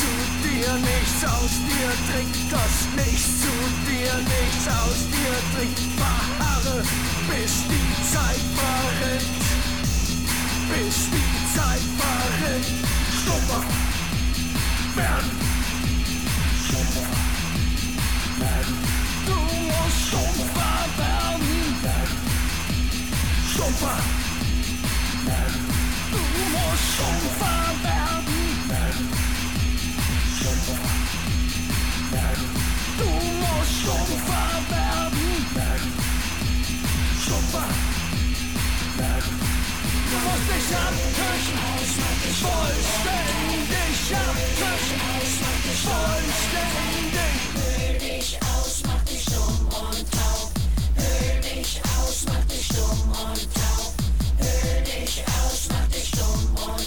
zu dir, nichts aus dir dringt. Dass nichts zu dir, nichts aus dir dringt. Verharre, bis die Zeit verrinnt. Bis die Zeit verrinnt. Stummer werden. Du musst stumpfer werden. Stumpfer. Du musst stumpfer werden. Du musst stumpfer werden. Stumpfer. Du musst dich abküchen. Vollständig abküchen. Vollständig. Hör dich aus, mach dich stumm und taub. Hör dich aus, mach dich stumm und taub. Hör dich aus, mach dich stumm und taub.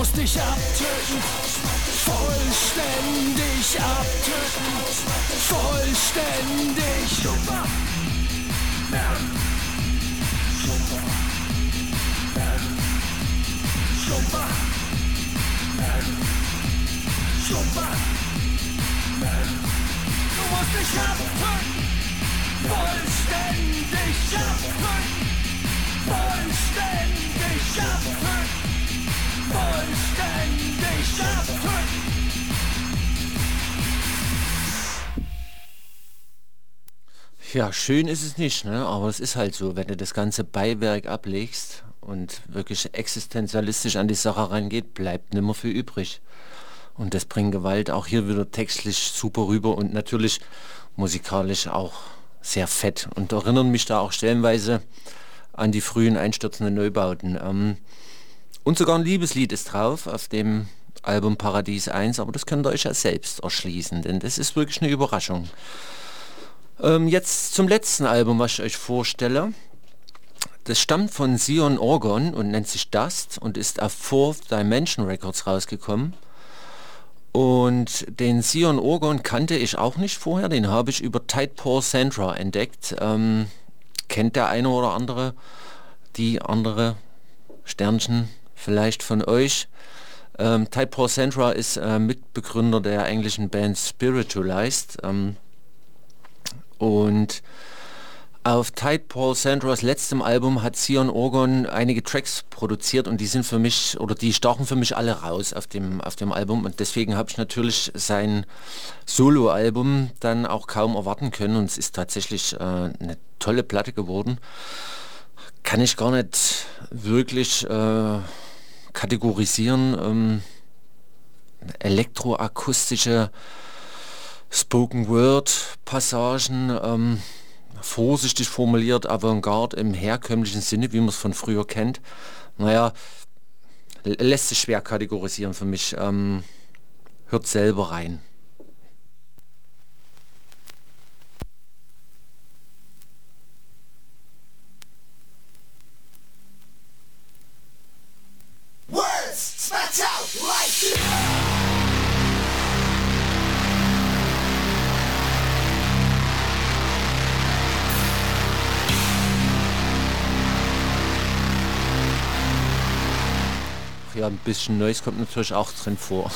Musst dich abtöten. Vollständig abtöten. Vollständig. Super. Schlumper. Schlumper. Du musst dich abtöten. Vollständig abtöten. Vollständig abtöten. Ja, schön ist es nicht, ne? aber es ist halt so, wenn du das ganze Beiwerk ablegst und wirklich existenzialistisch an die Sache rangeht, bleibt nimmer viel übrig. Und das bringt Gewalt auch hier wieder textlich super rüber und natürlich musikalisch auch sehr fett und erinnern mich da auch stellenweise an die frühen einstürzenden Neubauten. Ähm, und sogar ein Liebeslied ist drauf auf dem Album Paradies 1, aber das könnt ihr euch ja selbst erschließen, denn das ist wirklich eine Überraschung. Ähm, jetzt zum letzten Album, was ich euch vorstelle. Das stammt von Sion Orgon und nennt sich Dust und ist auf Fourth Dimension Records rausgekommen. Und den Sion Orgon kannte ich auch nicht vorher, den habe ich über Tide Paul Sandra entdeckt. Ähm, kennt der eine oder andere, die andere Sternchen vielleicht von euch. Ähm, Tide Paul Sandra ist äh, Mitbegründer der englischen Band Spiritualized. Ähm, und auf Tide Paul Sandras letztem Album hat Sion Orgon einige Tracks produziert und die sind für mich, oder die stachen für mich alle raus auf dem, auf dem Album und deswegen habe ich natürlich sein Solo-Album dann auch kaum erwarten können und es ist tatsächlich äh, eine tolle Platte geworden. Kann ich gar nicht wirklich äh, kategorisieren. Ähm, elektroakustische Spoken Word Passagen, ähm, vorsichtig formuliert, Avantgarde im herkömmlichen Sinne, wie man es von früher kennt. Naja, lässt sich schwer kategorisieren für mich. Ähm, hört selber rein. Ja, ein bisschen Neues kommt natürlich auch drin vor.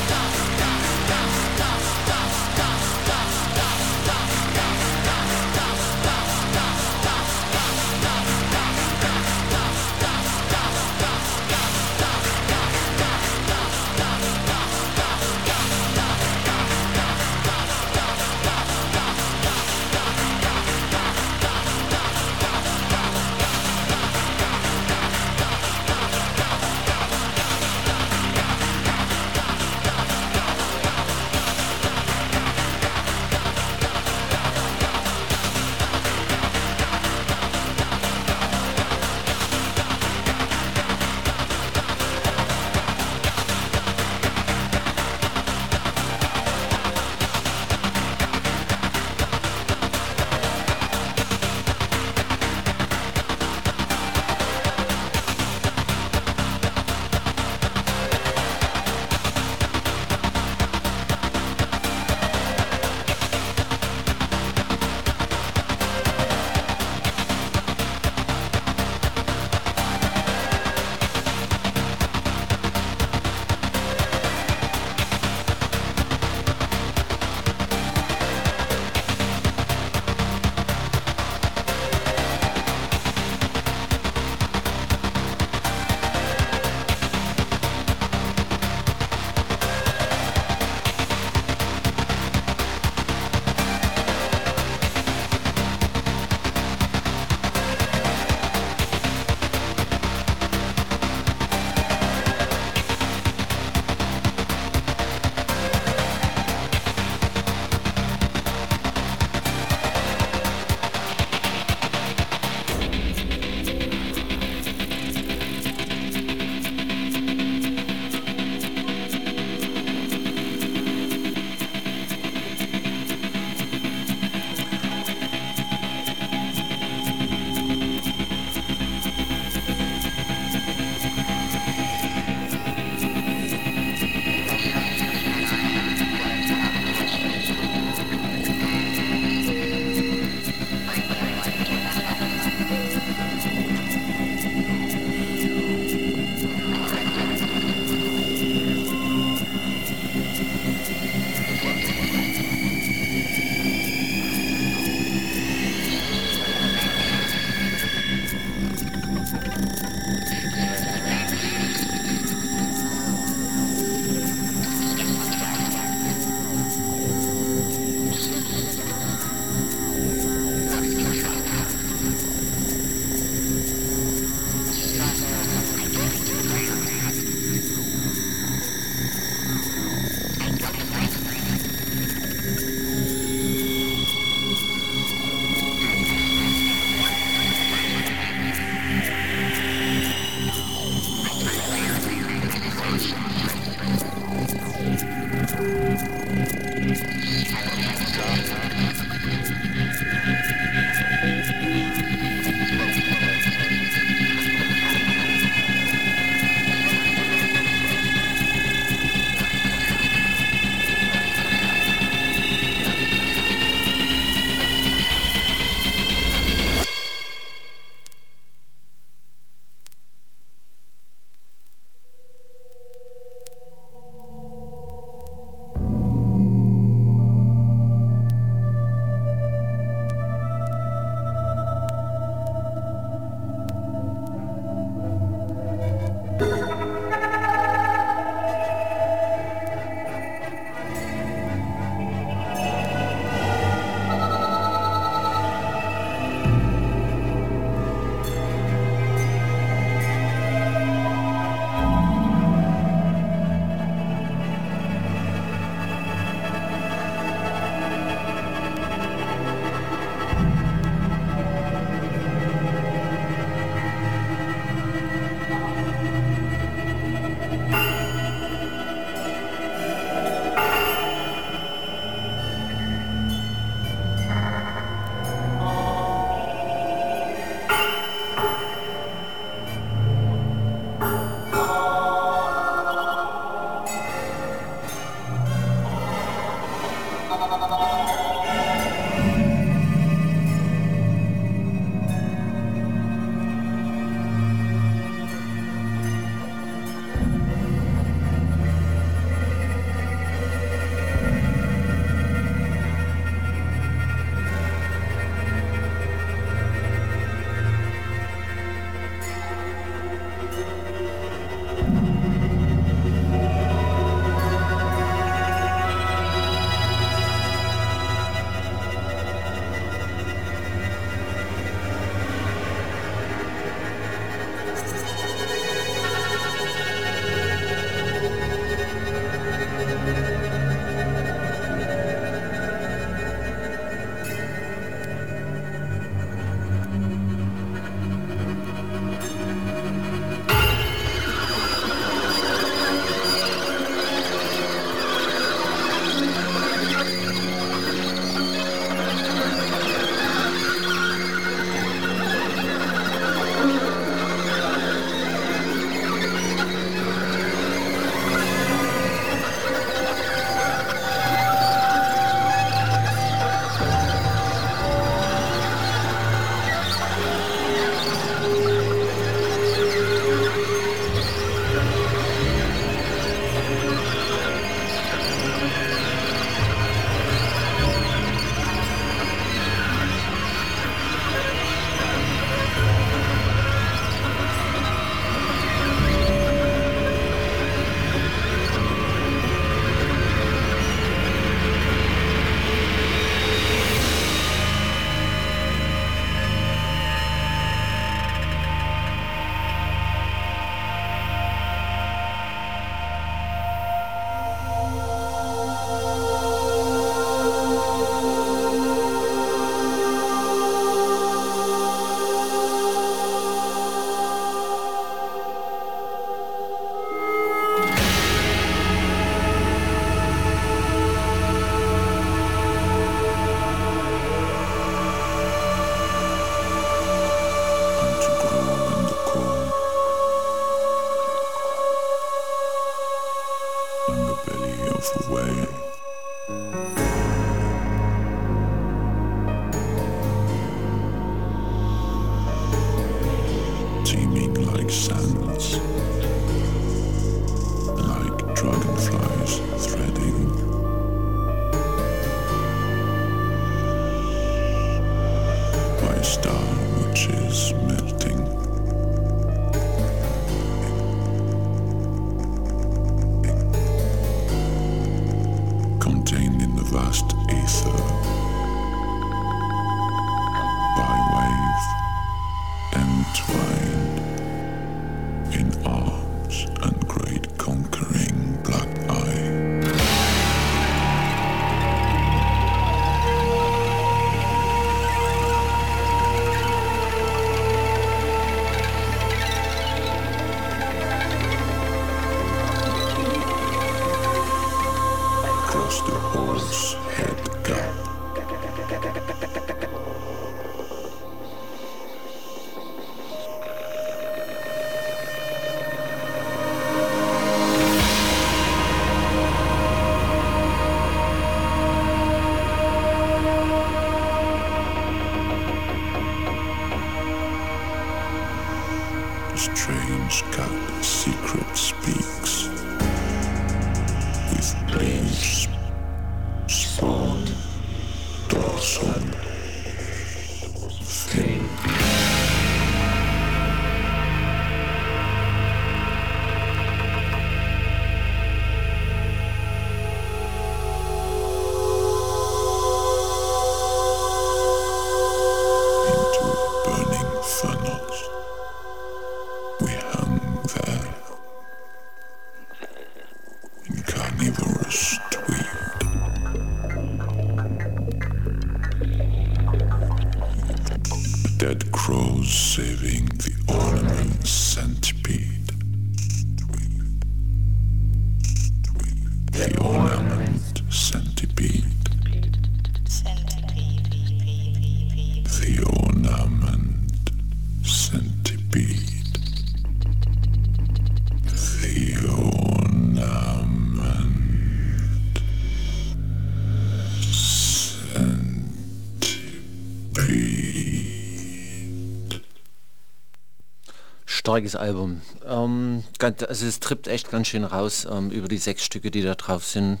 Starkes Album. Ähm, also es trippt echt ganz schön raus ähm, über die sechs Stücke, die da drauf sind.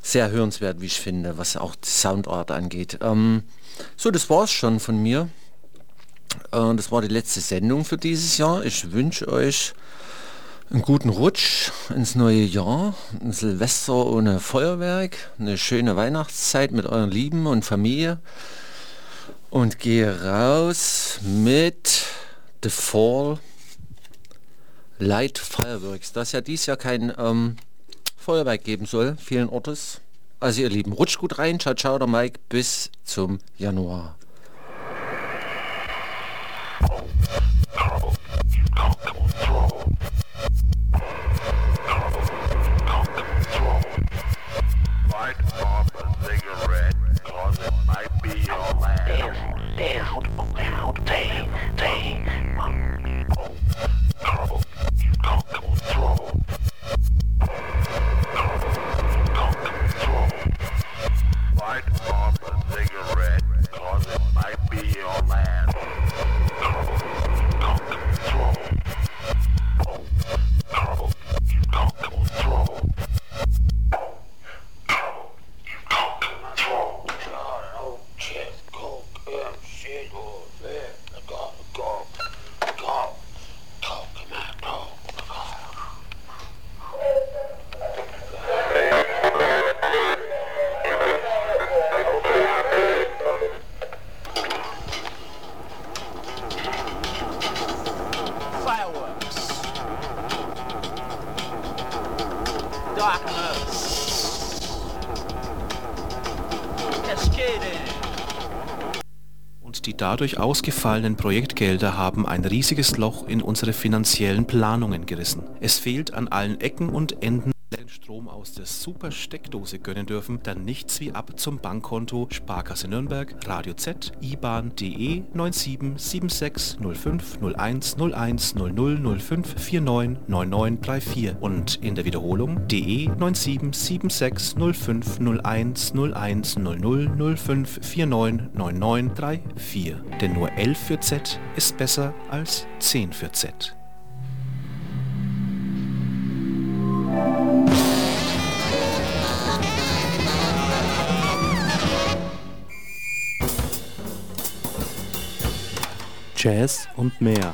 Sehr hörenswert, wie ich finde, was auch die Soundart angeht. Ähm, so, das war's schon von mir. Äh, das war die letzte Sendung für dieses Jahr. Ich wünsche euch einen guten Rutsch ins neue Jahr, ein Silvester ohne Feuerwerk, eine schöne Weihnachtszeit mit euren Lieben und Familie und gehe raus mit The Fall Light Fireworks, das ja dieses Jahr kein ähm, Feuerwerk geben soll, vielen Ortes. Also ihr Lieben, rutscht gut rein, ciao ciao, der Mike, bis zum Januar. Be your last. Down, down, down, Light off a cigarette, cause it might be your last. Dadurch ausgefallenen Projektgelder haben ein riesiges Loch in unsere finanziellen Planungen gerissen. Es fehlt an allen Ecken und Enden der super Steckdose gönnen dürfen, dann nichts wie ab zum Bankkonto Sparkasse Nürnberg, Radio Z, IBAN DE 97760501010005499934 und in der Wiederholung DE 97760501010005499934. Denn nur 11 für Z ist besser als 10 für Z. Jazz und mehr.